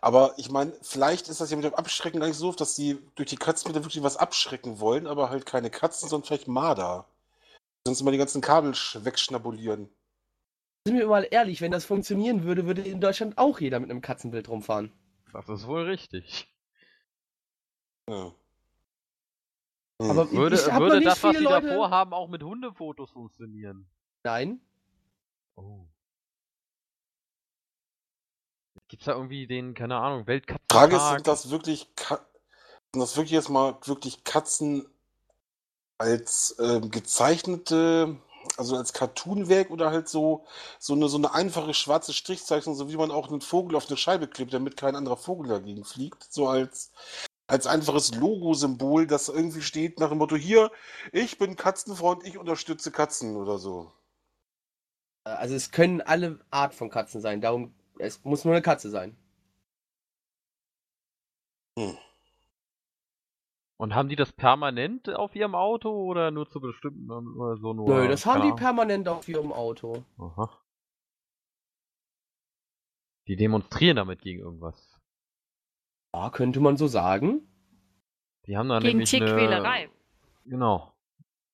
Aber ich meine, vielleicht ist das ja mit dem Abschrecken gar nicht so, dass sie durch die Katzenbilder wirklich was abschrecken wollen, aber halt keine Katzen, sondern vielleicht Marder. Sonst immer die ganzen Kabel sch- wegschnabulieren. sind wir mal ehrlich, wenn das funktionieren würde, würde in Deutschland auch jeder mit einem Katzenbild rumfahren. Das ist wohl richtig. Ja. Hm. Aber Würde, noch würde nicht das, was viele sie Leute... davor haben, auch mit Hundefotos funktionieren? Nein. Oh. Gibt's da irgendwie den, keine Ahnung, Weltkatzentag? Frage ist, sind das wirklich, Ka sind das wirklich jetzt mal wirklich Katzen als ähm, gezeichnete, also als Cartoonwerk oder halt so, so eine, so eine einfache schwarze Strichzeichnung, so wie man auch einen Vogel auf eine Scheibe klebt, damit kein anderer Vogel dagegen fliegt, so als, als einfaches Logo-Symbol, das irgendwie steht nach dem Motto, hier, ich bin Katzenfreund, ich unterstütze Katzen oder so. Also es können alle Art von Katzen sein, darum, es muss nur eine Katze sein. Und haben die das permanent auf ihrem Auto oder nur zu bestimmten oder so nur? Nö, das haben die permanent auf ihrem Auto. Aha. Die demonstrieren damit gegen irgendwas. Ja, könnte man so sagen. Die haben da Gegen nämlich Tierquälerei. Eine... Genau.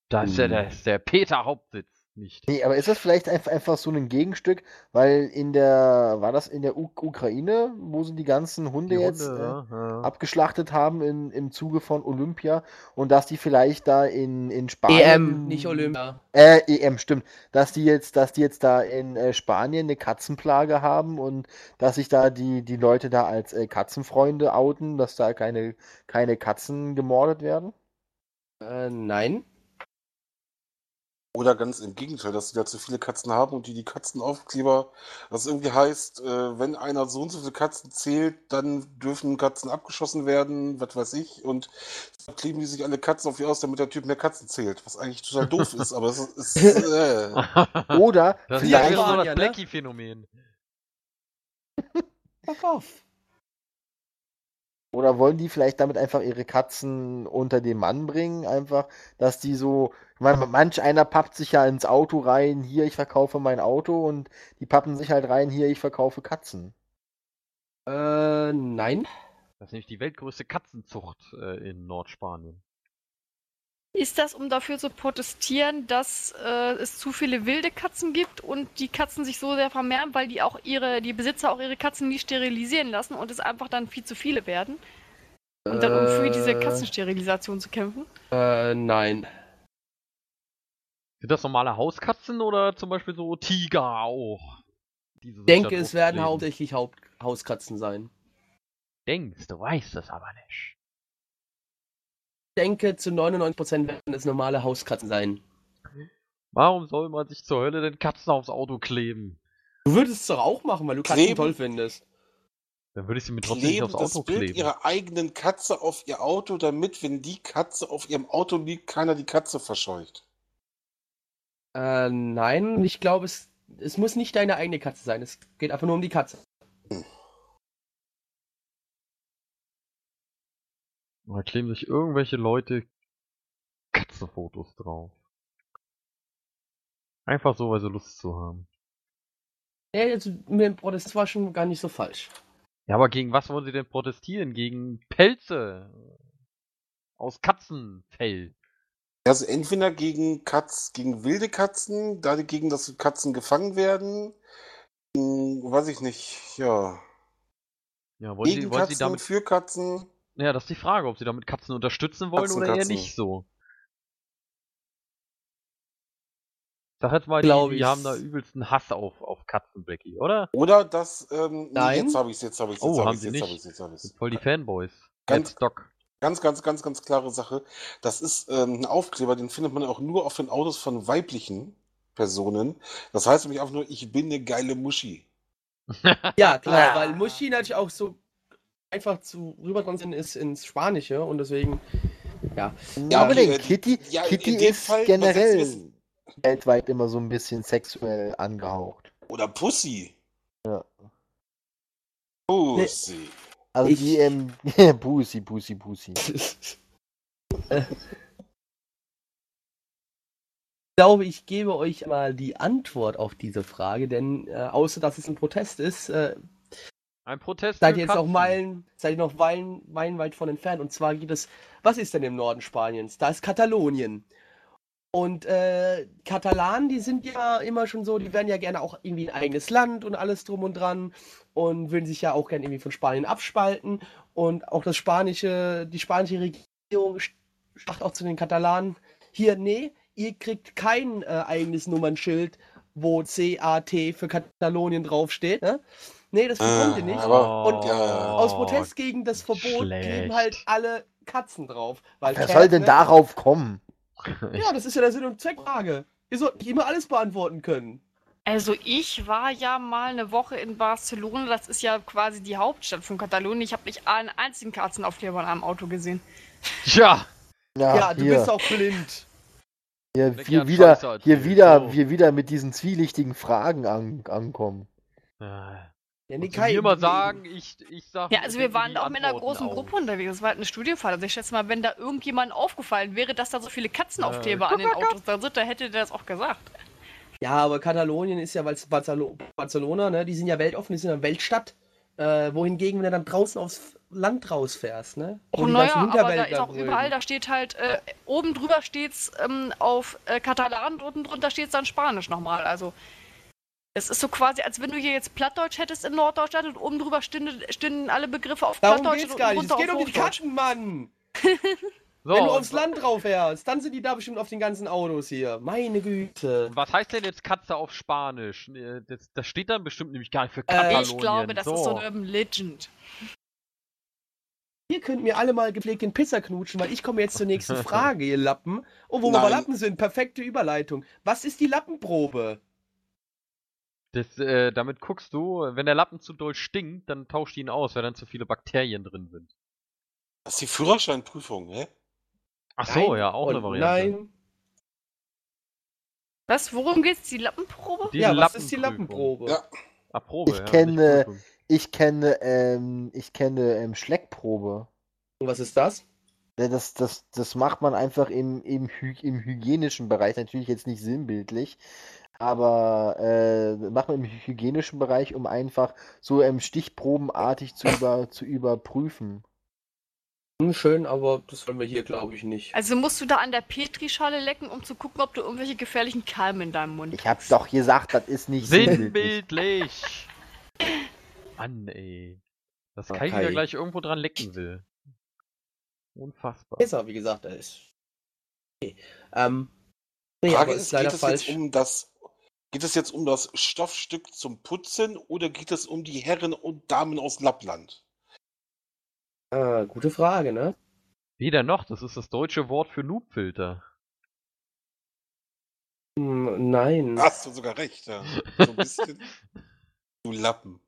Da ist ja Hm. der, ist der Peter Hauptsitz nicht. Nee, aber ist das vielleicht einfach, so ein Gegenstück, weil in der, war das in der U Ukraine, wo sie die ganzen Hunde Die jetzt Hunde, äh, ja, ja. abgeschlachtet haben in, im Zuge von Olympia und dass die vielleicht da in, in Spanien. EM, nicht Olympia. Äh, EM, stimmt. Dass die jetzt, dass die jetzt da in äh, Spanien eine Katzenplage haben und dass sich da die, die Leute da als äh, Katzenfreunde outen, dass da keine, keine Katzen gemordet werden. Äh, nein. Oder ganz im Gegenteil, dass die da zu viele Katzen haben und die die Katzenaufkleber, was irgendwie heißt, äh, wenn einer so und so viele Katzen zählt, dann dürfen Katzen abgeschossen werden, was weiß ich. Und dann kleben die sich alle Katzen auf die aus, damit der Typ mehr Katzen zählt. Was eigentlich total doof ist, aber es ist. Äh, Oder das ist ja vielleicht, so Spanier, das ne? Blackie-Phänomen. Fuck off. oder wollen die vielleicht damit einfach ihre Katzen unter den Mann bringen? Einfach, dass die so. Meine, manch einer pappt sich ja ins Auto rein, hier, ich verkaufe mein Auto und die pappen sich halt rein, hier, ich verkaufe Katzen. Äh, nein. Das ist nämlich die weltgrößte Katzenzucht äh, in Nordspanien. Ist das, um dafür zu protestieren, dass äh, es zu viele wilde Katzen gibt und die Katzen sich so sehr vermehren, weil die auch ihre, die Besitzer auch ihre Katzen nie sterilisieren lassen und es einfach dann viel zu viele werden? Und dann um für diese Äh, Katzensterilisation zu kämpfen? Äh, nein. Sind das normale Hauskatzen oder zum Beispiel so Tiger auch? Ich denke, es werden hauptsächlich Haupt Hauskatzen sein. Denkst, du weißt es aber nicht. Ich denke, zu 99% werden es normale Hauskatzen sein. Warum soll man sich zur Hölle denn Katzen aufs Auto kleben? Du würdest es doch auch machen, weil du Katzen Kleben? toll findest. Dann würde ich sie mir trotzdem nicht aufs das Auto Bild kleben. ihrer eigenen Katze auf ihr Auto, damit, wenn die Katze auf ihrem Auto liegt, keiner die Katze verscheucht. Äh, nein, ich glaube, es, es muss nicht deine eigene Katze sein. Es geht einfach nur um die Katze. Da kleben sich irgendwelche Leute Katzenfotos drauf. Einfach so, weil sie Lust zu haben. Ja, also, mit dem Protest war schon gar nicht so falsch. Ja, aber gegen was wollen sie denn protestieren? Gegen Pelze aus Katzenfell. Also entweder gegen Katz, gegen wilde Katzen, dagegen, dass Katzen gefangen werden, gegen, weiß ich nicht, ja, Ja, wollen sie, gegen wollen sie Katzen, damit. für Katzen. Ja, das ist die Frage, ob sie damit Katzen unterstützen wollen Katzen, oder eher Katzen. nicht so. Ich sag jetzt mal, die, Glaub die ich- haben da übelsten Hass auf, auf Katzen, Blackie, oder? Oder das, ähm, nee, Nein. jetzt habe ich es, jetzt habe ich es, Oh, jetzt habe haben ich es, sie jetzt habe nicht. ich es, jetzt habe ich es. voll die Fanboys. Ganz- Headstock. Ganz, ganz, ganz, ganz klare Sache. Das ist ähm, ein Aufkleber, den findet man auch nur auf den Autos von weiblichen Personen. Das heißt nämlich einfach nur, ich bin eine geile Muschi. Ja, klar, weil Muschi natürlich auch so einfach zu rübertransferieren ist ins Spanische und deswegen, ja. Ja, aber die, denn äh, Kitty, ja, Kitty in dem ist Fall, generell weltweit immer so ein bisschen sexuell angehaucht. Oder Pussy. Ja. Pussy. Also Ich- die, ähm, Pussy, Pussy, Pussy. Ich glaube, ich gebe euch mal die Antwort auf diese Frage, denn äh, außer dass es ein Protest ist, äh, Ein Protest seid ihr jetzt noch Katzen. Meilen, seid ihr noch Meilen, meilenweit von entfernt. Und zwar geht es, was ist denn im Norden Spaniens? Da ist Katalonien. Und äh, Katalanen, die sind ja immer schon so, die werden ja gerne auch irgendwie ein eigenes Land und alles drum und dran und würden sich ja auch gerne irgendwie von Spanien abspalten. Und auch das spanische, die spanische Regierung sagt auch zu den Katalanen, hier, nee, ihr kriegt kein äh, eigenes Nummernschild, wo CAT für Katalonien draufsteht. Ne? Nee, das bekommt ihr nicht. aber- Und ja. aus Protest gegen das Verbot schlecht. kleben halt alle Katzen drauf. Weil Wer Cat, soll denn ne? darauf kommen? Ja, das ist ja der Sinn und Zweckfrage. Ihr sollt nicht immer alles beantworten können. Also ich war ja mal eine Woche in Barcelona, das ist ja quasi die Hauptstadt von Katalonien. Ich habe nicht einen einzigen Katzenaufkleber in einem Auto gesehen. Tja, Ja, du hier, bist auch blind. hier, Lecker hier wieder, hier wieder, so. wir wieder mit diesen zwielichtigen Fragen an, ankommen. Ja, nee, Kai, mal du- sagen, ich, ich sag. Ja, also wir waren auch mit einer großen auf. Gruppe unterwegs. Das war halt eine Studienfahrt. Also ich schätze mal, wenn da irgendjemand aufgefallen wäre, dass da so viele Katzenaufkleber Äh, an den Autos da sind, da hätte der das auch gesagt. Ja, aber Katalonien ist ja, weil es Barcelo Barcelona, ne, die sind ja weltoffen, die sind eine Weltstadt. Äh, wohingegen, wenn du dann draußen aufs Land rausfährst, ne? Oh naja, aber da ist auch überall, brüllen. da steht halt, äh, oben drüber steht's ähm, auf äh, Katalan und unten drunter steht's dann Spanisch nochmal. Also es ist so quasi, als wenn du hier jetzt Plattdeutsch hättest in Norddeutschland und oben drüber stünden, stünden alle Begriffe auf Darum Plattdeutsch geht's und gar nicht. Es geht um die. Katzen, Mann! So, Wenn du aufs Land drauf fährst, dann sind die da bestimmt auf den ganzen Autos hier. Meine Güte. Was heißt denn jetzt Katze auf Spanisch? Das, das steht dann bestimmt nämlich gar nicht für Äh, Katalonien. Ich glaube, das so. ist so eine Urban Legend. ihr könnt mir alle mal gepflegt den Pisser knutschen, weil ich komme jetzt zur nächsten Frage, ihr Lappen. Oh, wo wir bei Nein. Lappen sind, perfekte Überleitung. Was ist die Lappenprobe? Das, äh, damit guckst du, wenn der Lappen zu doll stinkt, dann tauscht ihn aus, weil dann zu viele Bakterien drin sind. Das ist die Führerscheinprüfung, hä? Ach so, Nein ja, auch eine Variante. Nein. Was? Worum geht's? Die Lappenprobe? Die ja, was ist die. Lappenprobe? Ja. Ah, Probe, Ich ja, kenne-. Ich kenne, ähm, ich kenne ähm, Schleckprobe. Und was ist das? Das, das, das macht man einfach im, im, Hy im hygienischen Bereich, natürlich jetzt nicht sinnbildlich, aber äh, macht man im hygienischen Bereich, um einfach so ähm, stichprobenartig zu, über, zu überprüfen. Hm, schön, aber das wollen wir hier, glaube ich, nicht. Also musst du da an der Petrischale lecken, um zu gucken, ob du irgendwelche gefährlichen Keime in deinem Mund Ich hab hast. doch gesagt, das ist nicht sinnbildlich. Mann, ey. Das Kai Okay. wieder gleich irgendwo dran lecken will. Unfassbar. Besser, wie gesagt, er ist. Okay. Ähm. Nee, Frage ist, ist leider geht es falsch. jetzt um das, geht es jetzt um das Stoffstück zum Putzen oder geht es um die Herren und Damen aus Lappland? Ah, gute Frage, ne? Weder noch, das ist das deutsche Wort für Noobfilter. Hm, nein. Hast du sogar recht, ja. So ein bisschen. du Lappen.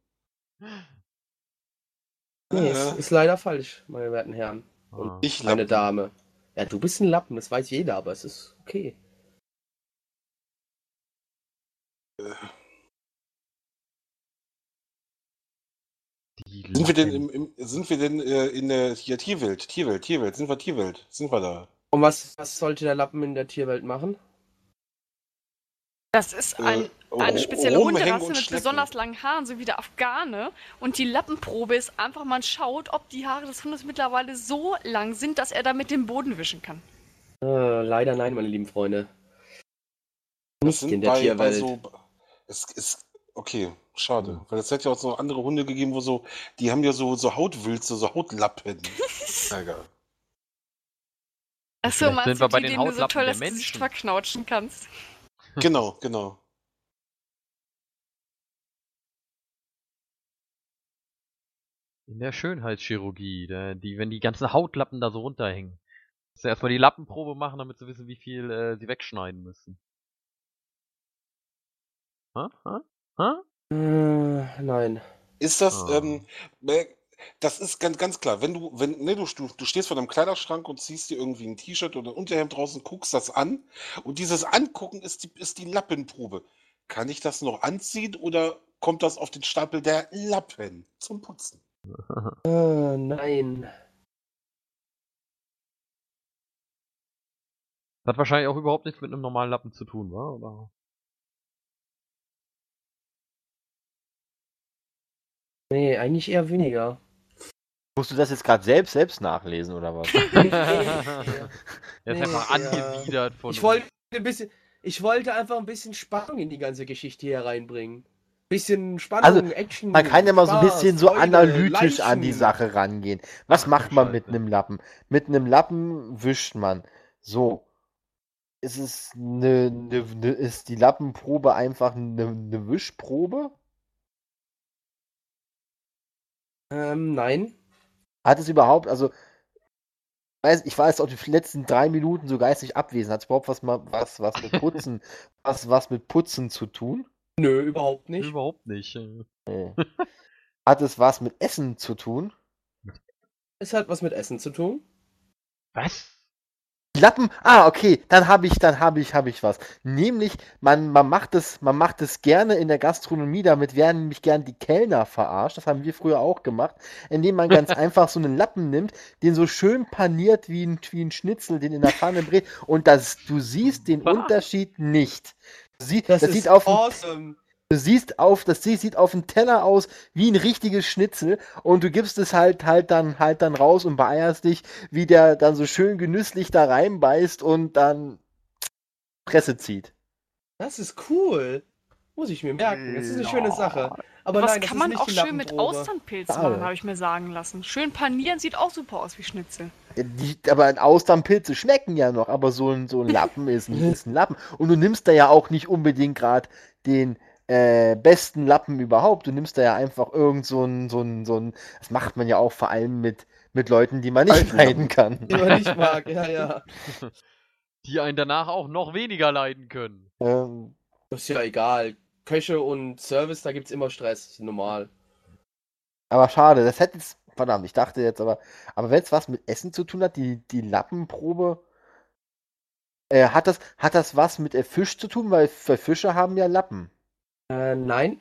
Nee, Äh, es ist leider falsch, meine werten Herren. Und Ah. ich Meine. Dame. Ja, du bist ein Lappen, das weiß jeder, aber es ist okay. Die Sind wir denn im, im sind wir denn äh, in der hier, Tierwelt? Tierwelt, Tierwelt, sind wir Tierwelt? Sind wir da? Und was, was sollte der Lappen in der Tierwelt machen? Das ist ein, Äh, eine spezielle Hunderasse und mit besonders langen Haaren, so wie der Afghane. Und die Lappenprobe ist einfach, man schaut, ob die Haare des Hundes mittlerweile so lang sind, dass er damit den Boden wischen kann. Äh, leider nein, meine lieben Freunde. Das Nicht in der bei, bei Tierwelt. so. Es ist. Okay, schade. Weil es hätte ja auch so andere Hunde gegeben, wo so. Die haben ja so, so Hautwülste, so Hautlappen. Ärger. Achso, meinst sind du wir bei die, den denen du so Hautlappen toll der das Gesicht Menschen. verknautschen kannst? Genau, genau. In der Schönheitschirurgie, der, die, wenn die ganzen Hautlappen da so runterhängen. Musst du erstmal die Lappenprobe machen, damit sie wissen, wie viel äh, sie wegschneiden müssen. Ha? Ha? Ha? Äh, nein. Ist das, Ah. ähm, äh, das ist ganz, ganz klar. Wenn du, wenn, ne, du, du, du stehst vor deinem Kleiderschrank und ziehst dir irgendwie ein T-Shirt oder ein Unterhemd draußen, guckst das an und dieses Angucken ist die, ist die Lappenprobe. Kann ich das noch anziehen oder kommt das auf den Stapel der Lappen zum Putzen? Äh, nein. Hat wahrscheinlich auch überhaupt nichts mit einem normalen Lappen zu tun, wa? Oder? Nee, eigentlich eher weniger. Musst du das jetzt gerade selbst, selbst nachlesen oder was? Er ist Nee, einfach angewidert von. Ich wollte ein bisschen, ich wollte einfach ein bisschen Spannung in die ganze Geschichte hier reinbringen. Bisschen Spannung, Also, Action. Man kann ja mal so ein bisschen so Freude, analytisch an die Leichen. Sache rangehen. Was macht man mit einem Lappen? Mit einem Lappen wischt man. So. Ist es eine, eine, eine, ist die Lappenprobe einfach eine, eine Wischprobe? Ähm, nein. Hat es überhaupt, also weiß, ich war jetzt auch die letzten drei Minuten so geistig abwesend. Hat es überhaupt was, mal- was, was mit Putzen, was, was mit Putzen zu tun? Nö, überhaupt nicht. Überhaupt nicht. äh. Nee. Hat es was mit Essen zu tun? Es hat was mit Essen zu tun. Was? Die Lappen? Ah, okay, dann habe ich, dann habe ich, habe ich was. Nämlich, man, man macht es, man macht es gerne in der Gastronomie, damit werden nämlich gern die Kellner verarscht. Das haben wir früher auch gemacht, indem man ganz einfach so einen Lappen nimmt, den so schön paniert wie ein, wie ein Schnitzel, den in der Pfanne brät, und das, du siehst den? Unterschied nicht. Sie, Das, das, ist sieht auf, awesome. Du siehst auf, das sieht sieht auf dem Teller aus wie ein richtiges Schnitzel und du gibst es halt halt dann halt dann raus und beeierst dich, wie der dann so schön genüsslich da reinbeißt und dann Presse zieht. Das ist cool. Muss ich mir merken. Das ist eine schöne Sache. Aber Was kann man auch schön mit. Austernpilz machen, habe ich mir sagen lassen. Schön panieren sieht auch super aus wie Schnitzel. Ja, Die, aber ein Austernpilze schmecken ja noch, aber so ein, so ein Lappen ist ein, ist ein Lappen. Und du nimmst da ja auch nicht unbedingt gerade den äh, besten Lappen überhaupt. Du nimmst da ja einfach irgend so ein, so ein, so ein, das macht man ja auch vor allem mit, mit Leuten, die man nicht leiden kann. Den man nicht mag, ja, ja. Die einen danach auch noch weniger leiden können. Ähm, Das ist ja egal. Köche und Service, da gibt's immer Stress, normal. aber schade, das hätte jetzt, verdammt, ich dachte jetzt aber, aber wenn es was mit Essen zu tun hat, die, die Lappenprobe, äh, hat das, hat das was mit äh, Fisch zu tun? Weil, weil Fische haben ja Lappen. Äh, nein.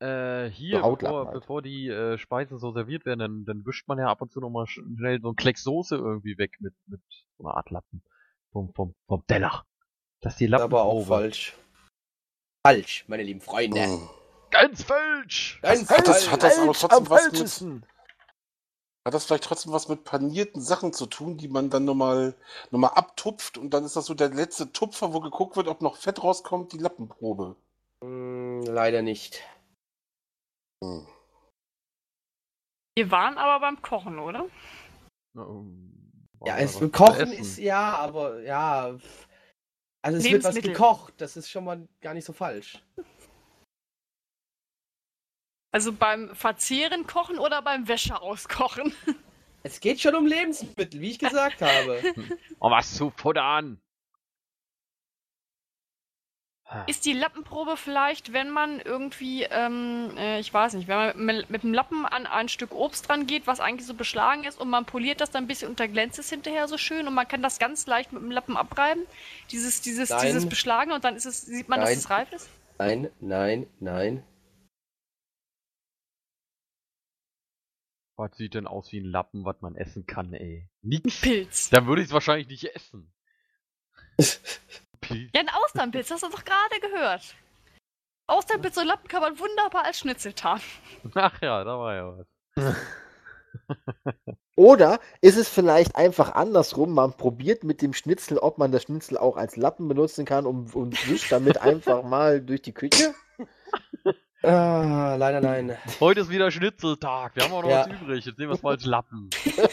Äh, hier, Hautlappen bevor, halt. bevor die äh, Speisen so serviert werden, dann, dann wischt man ja ab und zu nochmal schnell so einen Kleck Soße irgendwie weg mit, mit so einer Art Lappen vom, vom, vom Teller. Das ist die Das ist aber auch falsch. Falsch, meine lieben Freunde. Hm. Ganz falsch! Ganz Hat das- falsch. hat das aber Falsch, trotzdem was mit-. Hat das vielleicht trotzdem was mit panierten Sachen zu tun, die man dann nochmal noch mal abtupft und dann ist das so der letzte Tupfer, wo geguckt wird, ob noch Fett rauskommt, die Lappenprobe. Hm, leider nicht. Hm. Wir waren aber beim Kochen, oder? Na, ähm, Ja, es Kochen ist ja, aber ja. Also es wird was gekocht, das ist schon mal gar nicht so falsch. Also beim Verzehren kochen oder beim Wäsche auskochen? Es geht schon um Lebensmittel, wie ich gesagt habe. Oh, was zu futtern! Ist die Lappenprobe vielleicht, wenn man irgendwie, ähm, äh, ich weiß nicht, wenn man mit, mit dem Lappen an ein Stück Obst dran geht, was eigentlich so beschlagen ist und man poliert das dann ein bisschen und dann glänzt es hinterher so schön und man kann das ganz leicht mit dem Lappen abreiben, dieses, dieses, Nein. dieses Beschlagen und dann ist es, sieht man, Nein. dass es reif ist? Nein, nein, nein. Was sieht denn aus wie ein Lappen, was man essen kann, ey? Nix. Pilz. Dann würde ich es wahrscheinlich nicht essen. Pilz. Ja, ein Austernpilz, hast du doch gerade gehört. Austernpilz und Lappen kann man wunderbar als Schnitzel tarnen. Ach ja, da war ja was. Oder ist es vielleicht einfach andersrum? Man probiert mit dem Schnitzel, ob man das Schnitzel auch als Lappen benutzen kann und, und wischt damit einfach mal durch die Küche? Ah, leider nein. Heute ist wieder Schnitzeltag. Wir haben auch noch Ja. was übrig. Jetzt nehmen wir es mal als Lappen.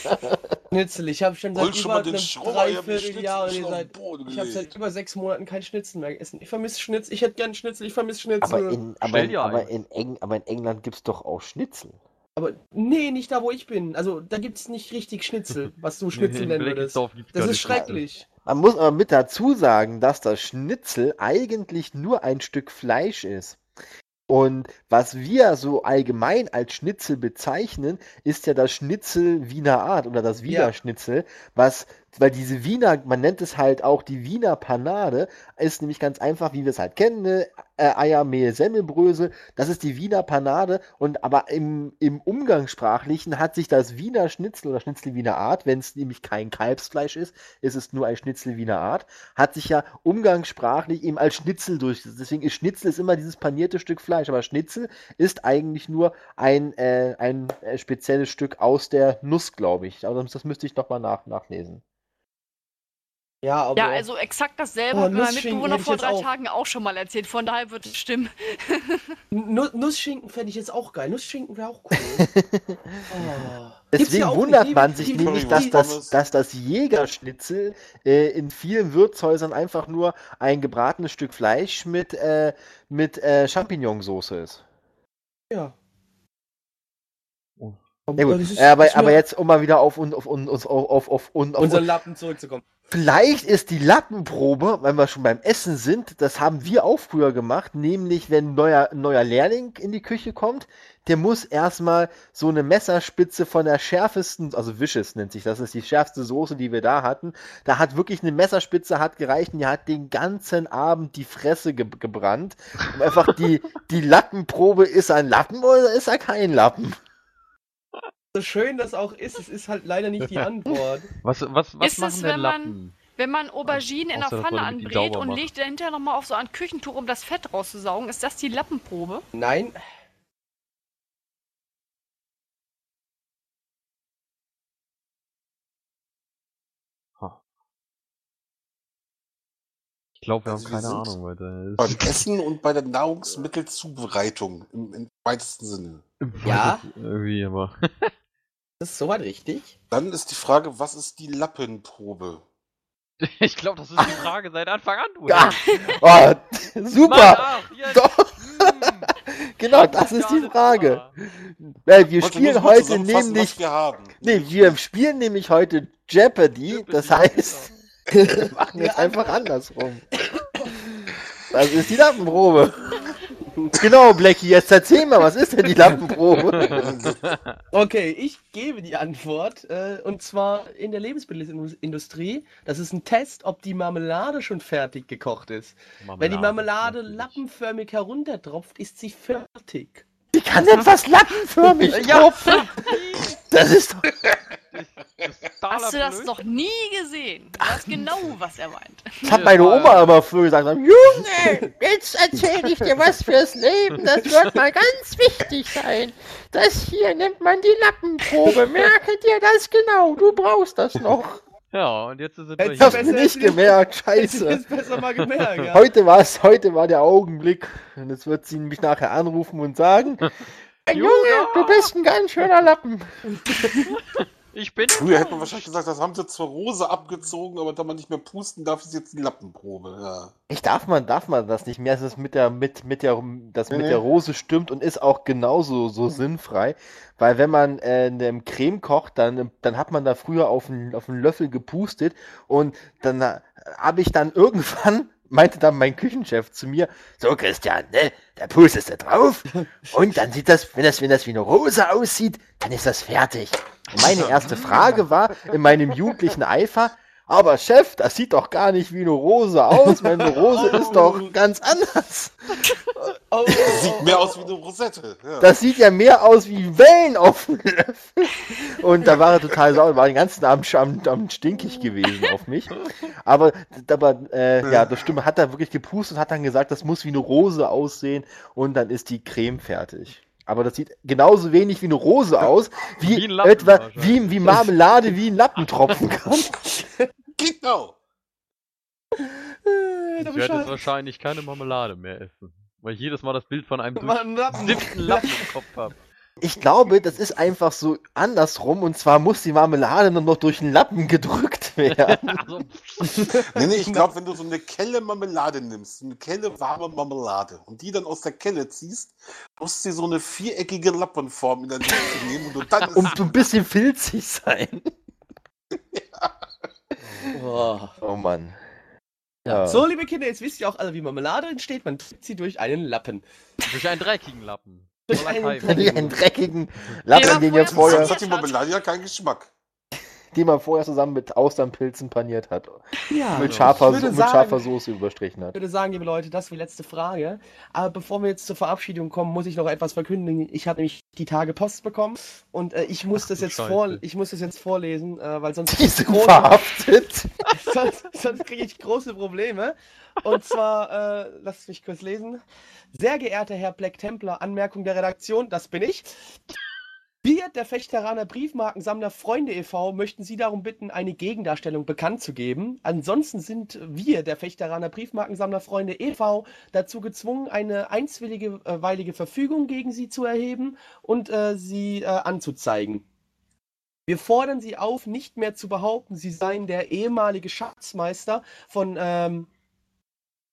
Schnitzel, ich habe schon seit Hol schon über mal den einem ich Dreivierteljahr schon seit, ich habe seit über sechs Monaten kein Schnitzel mehr gegessen. Ich vermisse Schnitzel, ich hätte gern Schnitzel, ich vermisse Schnitzel. Aber in, aber in, aber in, Eng, aber in England gibt es doch auch Schnitzel. Aber nee, nicht da, wo ich bin. Also da gibt's nicht richtig Schnitzel, was du Schnitzel nennen würdest. Gibt's Das ist schrecklich. Man muss aber mit dazu sagen, dass das Schnitzel eigentlich nur ein Stück Fleisch ist. Und was wir so allgemein als Schnitzel bezeichnen, ist ja das Schnitzel Wiener Art oder das Wiener Ja. Schnitzel, was, weil diese Wiener, man nennt es halt auch die Wiener Panade, ist nämlich ganz einfach, wie wir es halt kennen, ne? Äh, Eier, Mehl, Semmelbrösel, das ist die Wiener Panade und aber im, im Umgangssprachlichen hat sich das Wiener Schnitzel oder Schnitzel Wiener Art, wenn es nämlich kein Kalbsfleisch ist, ist es nur ein Schnitzel Wiener Art, hat sich ja umgangssprachlich eben als Schnitzel durchgesetzt. Deswegen ist Schnitzel ist immer dieses panierte Stück Fleisch, aber Schnitzel ist eigentlich nur ein, äh, ein äh, spezielles Stück aus der Nuss, glaube ich. Aber das, das müsste ich nochmal nach, nachlesen. Ja, aber Ja, also exakt dasselbe Oh, hat mir mein Mitbewohner vor drei auch. Tagen auch schon mal erzählt. Von daher wird es stimmen. Nu Nussschinken fände ich jetzt auch geil. Nussschinken wäre auch cool. oh. Deswegen ja wundert man sich die- nämlich, dass das, dass das Jägerschnitzel äh, in vielen Wirtshäusern einfach nur ein gebratenes Stück Fleisch mit, äh, mit äh, Champignonsauce ist. Ja. Oh. Ja, gut. ist- äh, aber, aber jetzt, um mal wieder auf, uns- auf, uns- auf, auf, auf, auf, auf, unseren Lappen zurückzukommen. Vielleicht ist die Lappenprobe, wenn wir schon beim Essen sind, das haben wir auch früher gemacht, nämlich wenn ein neuer, neuer Lehrling in die Küche kommt, der muss erstmal so eine Messerspitze von der schärfesten, also Wishes nennt sich das, das ist die schärfste Soße, die wir da hatten. Da hat wirklich eine Messerspitze hat gereicht und die hat den ganzen Abend die Fresse ge gebrannt. Und einfach die, die Lappenprobe, ist er ein Lappen oder ist er kein Lappen? So schön das auch ist, es ist halt leider nicht die Antwort. Was, was, was Ist machen es, denn wenn man- Lappen? Wenn man Auberginen in der Pfanne man anbrät und macht. legt dahinter nochmal auf so ein Küchentuch, um das Fett rauszusaugen, ist das die Lappenprobe? Nein, Ich glaube, wir Also haben wir keine sind Ahnung, weiter. Beim Essen und bei der Nahrungsmittelzubereitung im, im weitesten Sinne. Ja. Irgendwie, aber. das ist soweit richtig. Dann ist die Frage, was ist die Lappenprobe? ich glaube, das ist die Frage seit Anfang an. du Ja. Oh, Mann, super! Doch. Mm. Genau, das ist die Frage. Weil wir Warte, spielen heute nämlich. was wir haben. Nee, wir spielen nämlich heute Jeopardy, das heißt, wir machen jetzt einfach andersrum. Das ist die Lappenprobe. Genau, Blackie, jetzt erzähl mal, was ist denn die Lappenprobe? Okay, ich gebe die Antwort. Äh, und zwar in der Lebensmittelindustrie. Das ist ein Test, ob die Marmelade schon fertig gekocht ist. Wenn die Marmelade lappenförmig herunterdropft, ist sie fertig. Kann denn was lappenförmig Ja. Das ist doch. Hast du das noch nie gesehen? Du weißt genau, was er meint. Das hat meine Oma aber früher gesagt. Junge, jetzt erzähl ich dir was fürs Leben. Das wird mal ganz wichtig sein. Das hier nennt man die Lappenprobe. Merke dir das genau. Du brauchst das noch. Ja, und jetzt sind wir Hättest Ich du hab's hier. besser- mir nicht gemerkt. Scheiße. das besser mal gemerkt, ja. Heute war es, heute war der Augenblick. Und jetzt wird sie mich nachher anrufen und sagen: "Hey, Junge, du bist ein ganz schöner Lappen. Ich bin. Früher hätte man wahrscheinlich gesagt, das haben sie zur Rose abgezogen, aber da man nicht mehr pusten darf, ist jetzt die Lappenprobe. Ja. Ich darf man, darf man das nicht mehr. Es ist mit der, mit, mit der, das Nee, mit nee. der Rose stimmt und ist auch genauso so sinnfrei. Weil wenn man äh, in dem Creme kocht, dann, dann hat man da früher auf einen, auf einen Löffel gepustet und dann äh, habe ich dann irgendwann, meinte dann mein Küchenchef zu mir, so Christian, ne, da pustest du drauf und dann sieht das, wenn das, wenn das wie eine Rose aussieht, dann ist das fertig. Und meine erste Frage war in meinem jugendlichen Eifer, aber Chef, das sieht doch gar nicht wie eine Rose aus. Meine Rose ist doch ganz anders. Oh, Sieht mehr aus wie eine Rosette. Ja. Das sieht ja mehr aus wie Wellen auf dem Löffel. Und da war er total sauer, war den ganzen Abend schon am, am stinkig gewesen auf mich. Aber, aber äh, ja, das stimmt, hat er wirklich gepustet und hat dann gesagt, das muss wie eine Rose aussehen und dann ist die Creme fertig. Aber das sieht genauso wenig wie eine Rose aus, wie, Wie Lappen etwa wie, wie Marmelade wie ein Lappen tropfen kann. Genau. äh, Ich werde jetzt wahrscheinlich keine Marmelade mehr essen. Weil ich jedes Mal das Bild von einem durchsiebten Lappen im Kopf habe. Ich glaube, das ist einfach so andersrum und zwar muss die Marmelade nur noch durch den Lappen gedrückt werden. Also, Nee, nee, ich glaube, wenn du so eine Kelle Marmelade nimmst, eine Kelle warme Marmelade und die dann aus der Kelle ziehst, musst du so eine viereckige Lappenform in der Mitte nehmen und dann Um ein bisschen filzig sein. Oh. Oh Mann. Ja. Ja. So, liebe Kinder, jetzt wisst ihr auch alle, wie Marmelade entsteht. Man trinkt sie durch einen Lappen. durch einen dreckigen Lappen. Durch einen. Wie einen dreckigen Lappen, den, ihr vorher vorher, sonst hat die Marmelade ja keinen Geschmack. Den man vorher zusammen mit Austernpilzen paniert hat. Ja, Mit scharfer, ich mit sagen- scharfer Soße überstrichen Ich hat. würde sagen, liebe Leute, das war die letzte Frage. Aber bevor wir jetzt zur Verabschiedung kommen, muss ich noch etwas verkündigen. Ich habe nämlich die Tage Post bekommen und äh, ich muss Ach das jetzt Scheiße. vor, ich muss das jetzt vorlesen, äh, weil sonst Die sind große- verhaftet. sonst, sonst kriege ich große Probleme. Und zwar, äh, lasst mich kurz lesen. Sehr geehrter Herr Black Templar, Anmerkung der Redaktion, das bin ich. Wir, der Fechteraner Briefmarkensammler Freunde e.V., möchten Sie darum bitten, eine Gegendarstellung bekannt zu geben. Ansonsten sind wir, der Fechteraner Briefmarkensammler Freunde e.V., dazu gezwungen, eine einstweilige äh, Verfügung gegen Sie zu erheben und äh, Sie äh, anzuzeigen. Wir fordern Sie auf, nicht mehr zu behaupten, Sie seien der ehemalige Schatzmeister von ähm,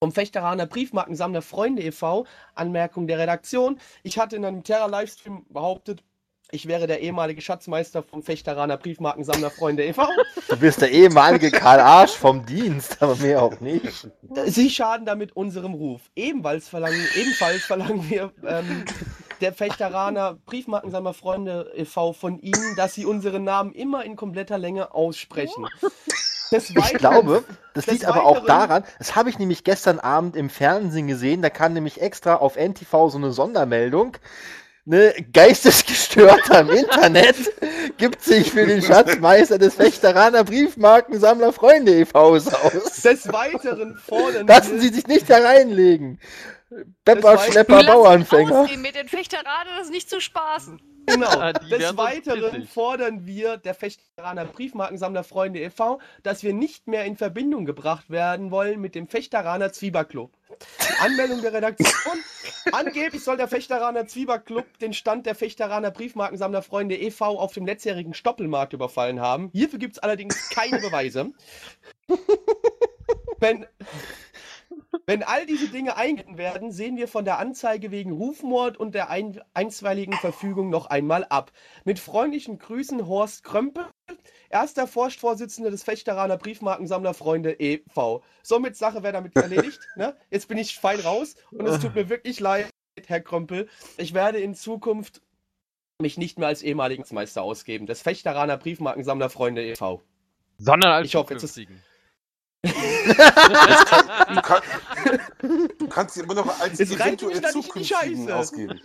vom Fechteraner Briefmarkensammler Freunde e.V. Anmerkung der Redaktion. Ich hatte in einem Terra-Livestream behauptet, ich wäre der ehemalige Schatzmeister vom Fechteraner Briefmarkensammler Freunde e.V. Du bist der ehemalige Karl Arsch vom Dienst, aber mehr auch nicht. Sie schaden damit unserem Ruf. Ebenfalls verlangen, ebenfalls verlangen wir ähm, der Fechteraner Briefmarkensammler Freunde e.V. von Ihnen, dass Sie unseren Namen immer in kompletter Länge aussprechen. Des Ich Weiteren- glaube, das liegt aber auch Weiteren- daran, das habe ich nämlich gestern Abend im Fernsehen gesehen, da kam nämlich extra auf NTV so eine Sondermeldung. Ne, Geistesgestörter im Internet gibt sich für den Schatzmeister des Fechteraner Briefmarkensammler Freunde e.V.s aus. Des Weiteren fordern Lassen Sie sich nicht hereinlegen. Weiteren- Schlepper, Bauernfänger. ausgehen, mit den Fechteraden das ist nicht zu spaßen. Genau. Die Des Weiteren fordern wir, der Fechteraner Briefmarkensammler Freunde e.V., dass wir nicht mehr in Verbindung gebracht werden wollen mit dem Fechteraner Zwieberclub. Anmeldung der Redaktion. Angeblich soll der Fechteraner Zwieberclub den Stand der Fechteraner Briefmarkensammler Freunde e.V. auf dem letztjährigen Stoppelmarkt überfallen haben. Hierfür gibt es allerdings keine Beweise. Wenn, Wenn all diese Dinge eingehalten werden, sehen wir von der Anzeige wegen Rufmord und der ein einstweiligen Verfügung noch einmal ab. Mit freundlichen Grüßen Horst Krömpel, erster Vorstandsvorsitzender des Fechteraner Briefmarkensammler Freunde e.V. Somit Sache wäre damit erledigt. ne? Jetzt bin ich fein raus und es tut mir wirklich leid, Herr Krömpel. Ich werde in Zukunft mich nicht mehr als ehemaligen Meister ausgeben, des Fechteraner Briefmarkensammler Freunde e.V. Sondern als Ich hoffe, jetzt ist- Du, kann, du kannst sie immer noch als mich eventuell in zukünftigen Scheiße. ausgeben.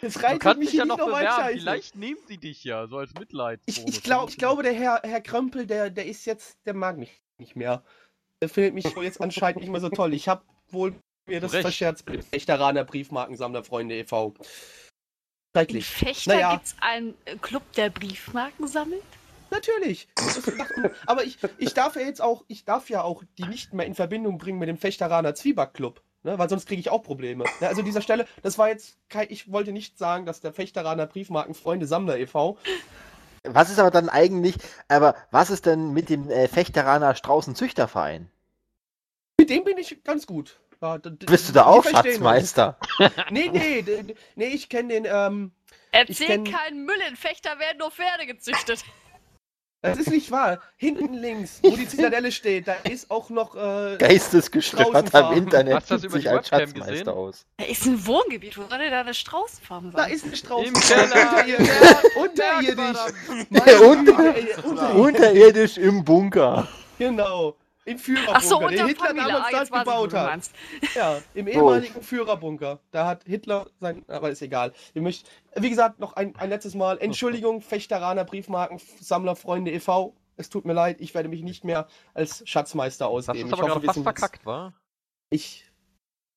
Das Du reitet kannst mich dich ja noch bewerben. scheiße. Vielleicht nehmen sie dich ja, so als Mitleid. Ich, ich, glaub, ich glaube, der Herr, Herr Krömpel, der, der ist jetzt, der mag mich nicht mehr. Der findet mich wohl jetzt anscheinend nicht mehr so toll. Ich habe wohl mir das Recht. verscherzt Echteraner Briefmarkensammler Freunde e.V. In Schrecklich. Fechter Naja. gibt's einen Club, der Briefmarken sammelt? Natürlich. Aber ich, ich darf ja jetzt auch, ich darf ja auch die nicht mehr in Verbindung bringen mit dem Fechteraner Zwiebackclub. Ne, weil sonst kriege ich auch Probleme. Ne, also dieser Stelle, das war jetzt kein, ich wollte nicht sagen, dass der Fechteraner Briefmarkenfreunde Sammler e.V. Was ist aber dann eigentlich, aber was ist denn mit dem äh, Fechteraner Straußenzüchterverein? Mit dem bin ich ganz gut. Ja, d- Bist du da auch. Schatzmeister? Nee, nee, nee, ich kenne den, ähm, Erzähl kenn- keinen Müll, in Fechter werden nur Pferde gezüchtet. Das ist nicht wahr. Hinten links, wo die Zitadelle steht, da ist auch noch, äh, Geistesgestört am Internet Hast du das über sich die als Schatzmeister gesehen? aus. Da ist ein Wohngebiet, wo soll denn da eine Straußfarm da sein? ist ein Strauß. Im Keller. Unterirdisch. Unterirdisch im Bunker. Genau. Im Ach so, Führerbunker, den Hitler Pamela. damals Ah, ich, wo gebaut hat. Ja, im ehemaligen Führerbunker. Da hat Hitler sein. Aber ist egal. Wir möchten, wie gesagt, noch ein, ein letztes Mal. Entschuldigung, Fechteraner Briefmarken, Sammler, Freunde e.V. Es tut mir leid, ich werde mich nicht mehr als Schatzmeister ausgeben. es Ich aber gerade hoffe, fast verkackt, wa? Ich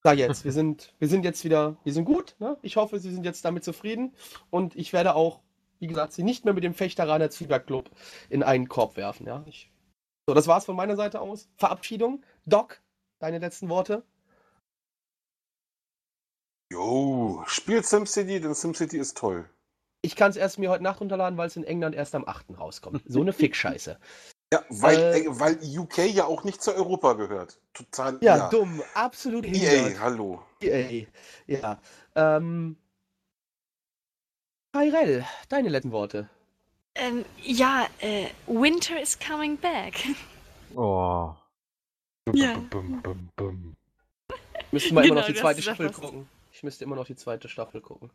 sage jetzt, wir sind, wir sind jetzt wieder, wir sind gut. Ne? Ich hoffe, Sie sind jetzt damit zufrieden. Und ich werde auch, wie gesagt, Sie nicht mehr mit dem Fechteraner Zwiebackclub in einen Korb werfen. Ja? Ich, so, das war's von meiner Seite aus. Verabschiedung. Doc, deine letzten Worte. Jo, spielt SimCity, denn SimCity ist toll. Ich kann es erst mir heute Nacht runterladen, weil es in England erst am 8. rauskommt. So eine Fickscheiße. Ja, weil, Äh, äh, weil UK ja auch nicht zu Europa gehört. Total. Ja, dumm. Absolut EA, hingehört. hallo. EA. Ja. Ähm. Tyrell, deine letzten Worte. Ähm, ja, äh, Winter is coming back. Oh. Ja. Bum, bum, bum. Müsste mal immer Genau, noch die zweite Staffel gucken. Ich müsste immer noch die zweite Staffel gucken.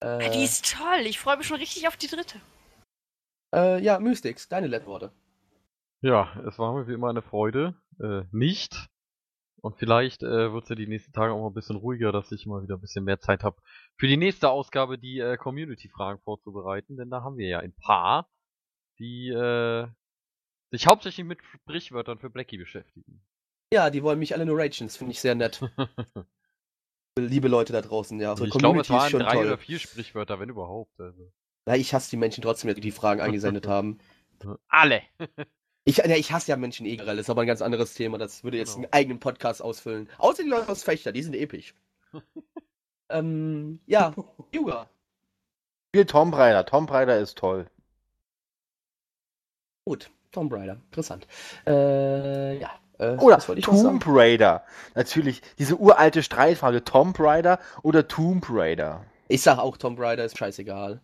Ah, Äh, Die ist toll. Ich freue mich schon richtig auf die dritte. äh, ja, Mystics, deine letzten Worte. Ja, es war mir wie immer eine Freude. Äh, nicht. Und vielleicht äh, wird es ja die nächsten Tage auch mal ein bisschen ruhiger, dass ich mal wieder ein bisschen mehr Zeit habe, für die nächste Ausgabe die äh, Community-Fragen vorzubereiten. Denn da haben wir ja ein paar, die äh, sich hauptsächlich mit Sprichwörtern für Blackie beschäftigen. Ja, die wollen mich alle nur ragen, das finde ich sehr nett. Liebe Leute da draußen, ja. Unsere ich glaube, es Community waren schon drei toll. oder vier Sprichwörter, wenn überhaupt. Also. Na, ich hasse die Menschen trotzdem, die die Fragen eingesendet haben. Alle! Ich, ja, ich hasse ja Menschen eh generell, das ist aber ein ganz anderes Thema. Das würde jetzt Genau. einen eigenen Podcast ausfüllen. Außer die Leute aus Fechter, die sind episch. ähm, ja, Yuga. Spiel Tomb Raider. Tomb Raider ist toll. Gut, Tomb Raider, interessant. Äh, ja. Äh, Oder was wollte ich noch sagen? Tomb Raider. Natürlich, diese uralte Streitfrage, Tomb Raider oder Tomb Raider. Ich sag auch, Tomb Raider ist scheißegal.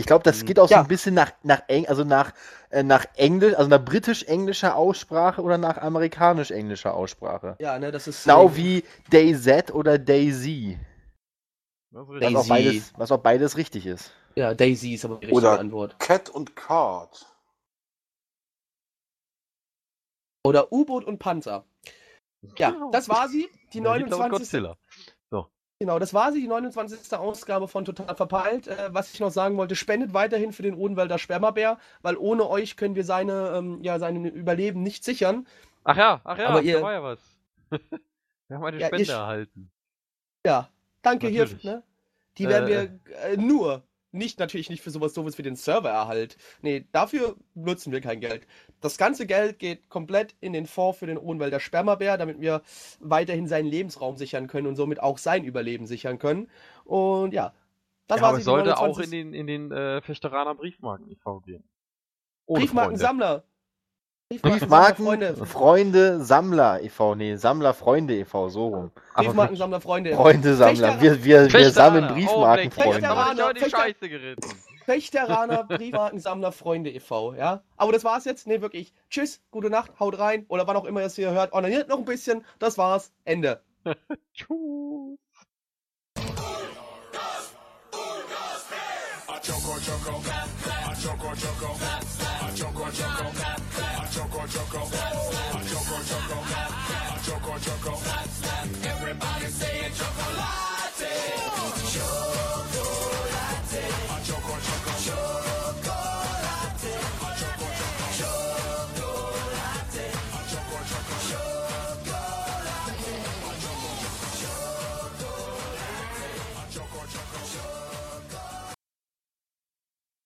Ich glaube, das Hm, geht auch so ja. ein bisschen nach, nach, Eng, also nach, äh, nach Englisch, also nach britisch-englischer Aussprache oder nach amerikanisch-englischer Aussprache. Ja, ne, das ist. Genau äh, wie DayZ oder Daisy. Was auch, Daisy. beides, was auch beides richtig ist. Ja, Daisy ist aber die richtige Oder- Antwort. Cat und Card. Oder U-Boot und Panzer. Ja, Genau. das war sie. Die Ja, Hitler und 29. Genau, das war sie, die 29. Ausgabe von Total Verpeilt. Äh, was ich noch sagen wollte, spendet weiterhin für den Odenwälder Spermabär, weil ohne euch können wir seine, ähm, ja, sein Überleben nicht sichern. Ach ja, ach ja, Aber da ihr- war ja was. wir haben eine Ja, Spende ich- erhalten. Ja, danke hier. Natürlich. Ne? Die werden Äh, wir äh, nur, nicht natürlich nicht für sowas doofes wie den Servererhalt. Nee, dafür nutzen wir kein Geld. Das ganze Geld geht komplett in den Fonds für den Odenwälder Spermabär, damit wir weiterhin seinen Lebensraum sichern können und somit auch sein Überleben sichern können. Und ja, das ja, war aber sollte 29. auch in den, in den äh, Fichteraner Briefmarken e.V. gehen. Ohne Briefmarkensammler. Briefmarken, Freunde. Freunde Sammler e.V. Nee, Sammler Freunde e.V. so rum. Briefmarken Sammler Freunde. Freunde Sammler. Wir, wir, wir sammeln oh, Briefmarken Freunde. Oh, ich die Scheiße geritten. Pechteraner Briefmarkensammler Freunde e.V., ja? Aber das war's jetzt. Nee, wirklich. Tschüss, gute Nacht, haut rein oder wann auch immer ihr es hier hört. Ordiniert noch ein bisschen. Das war's. Ende. Tschüss.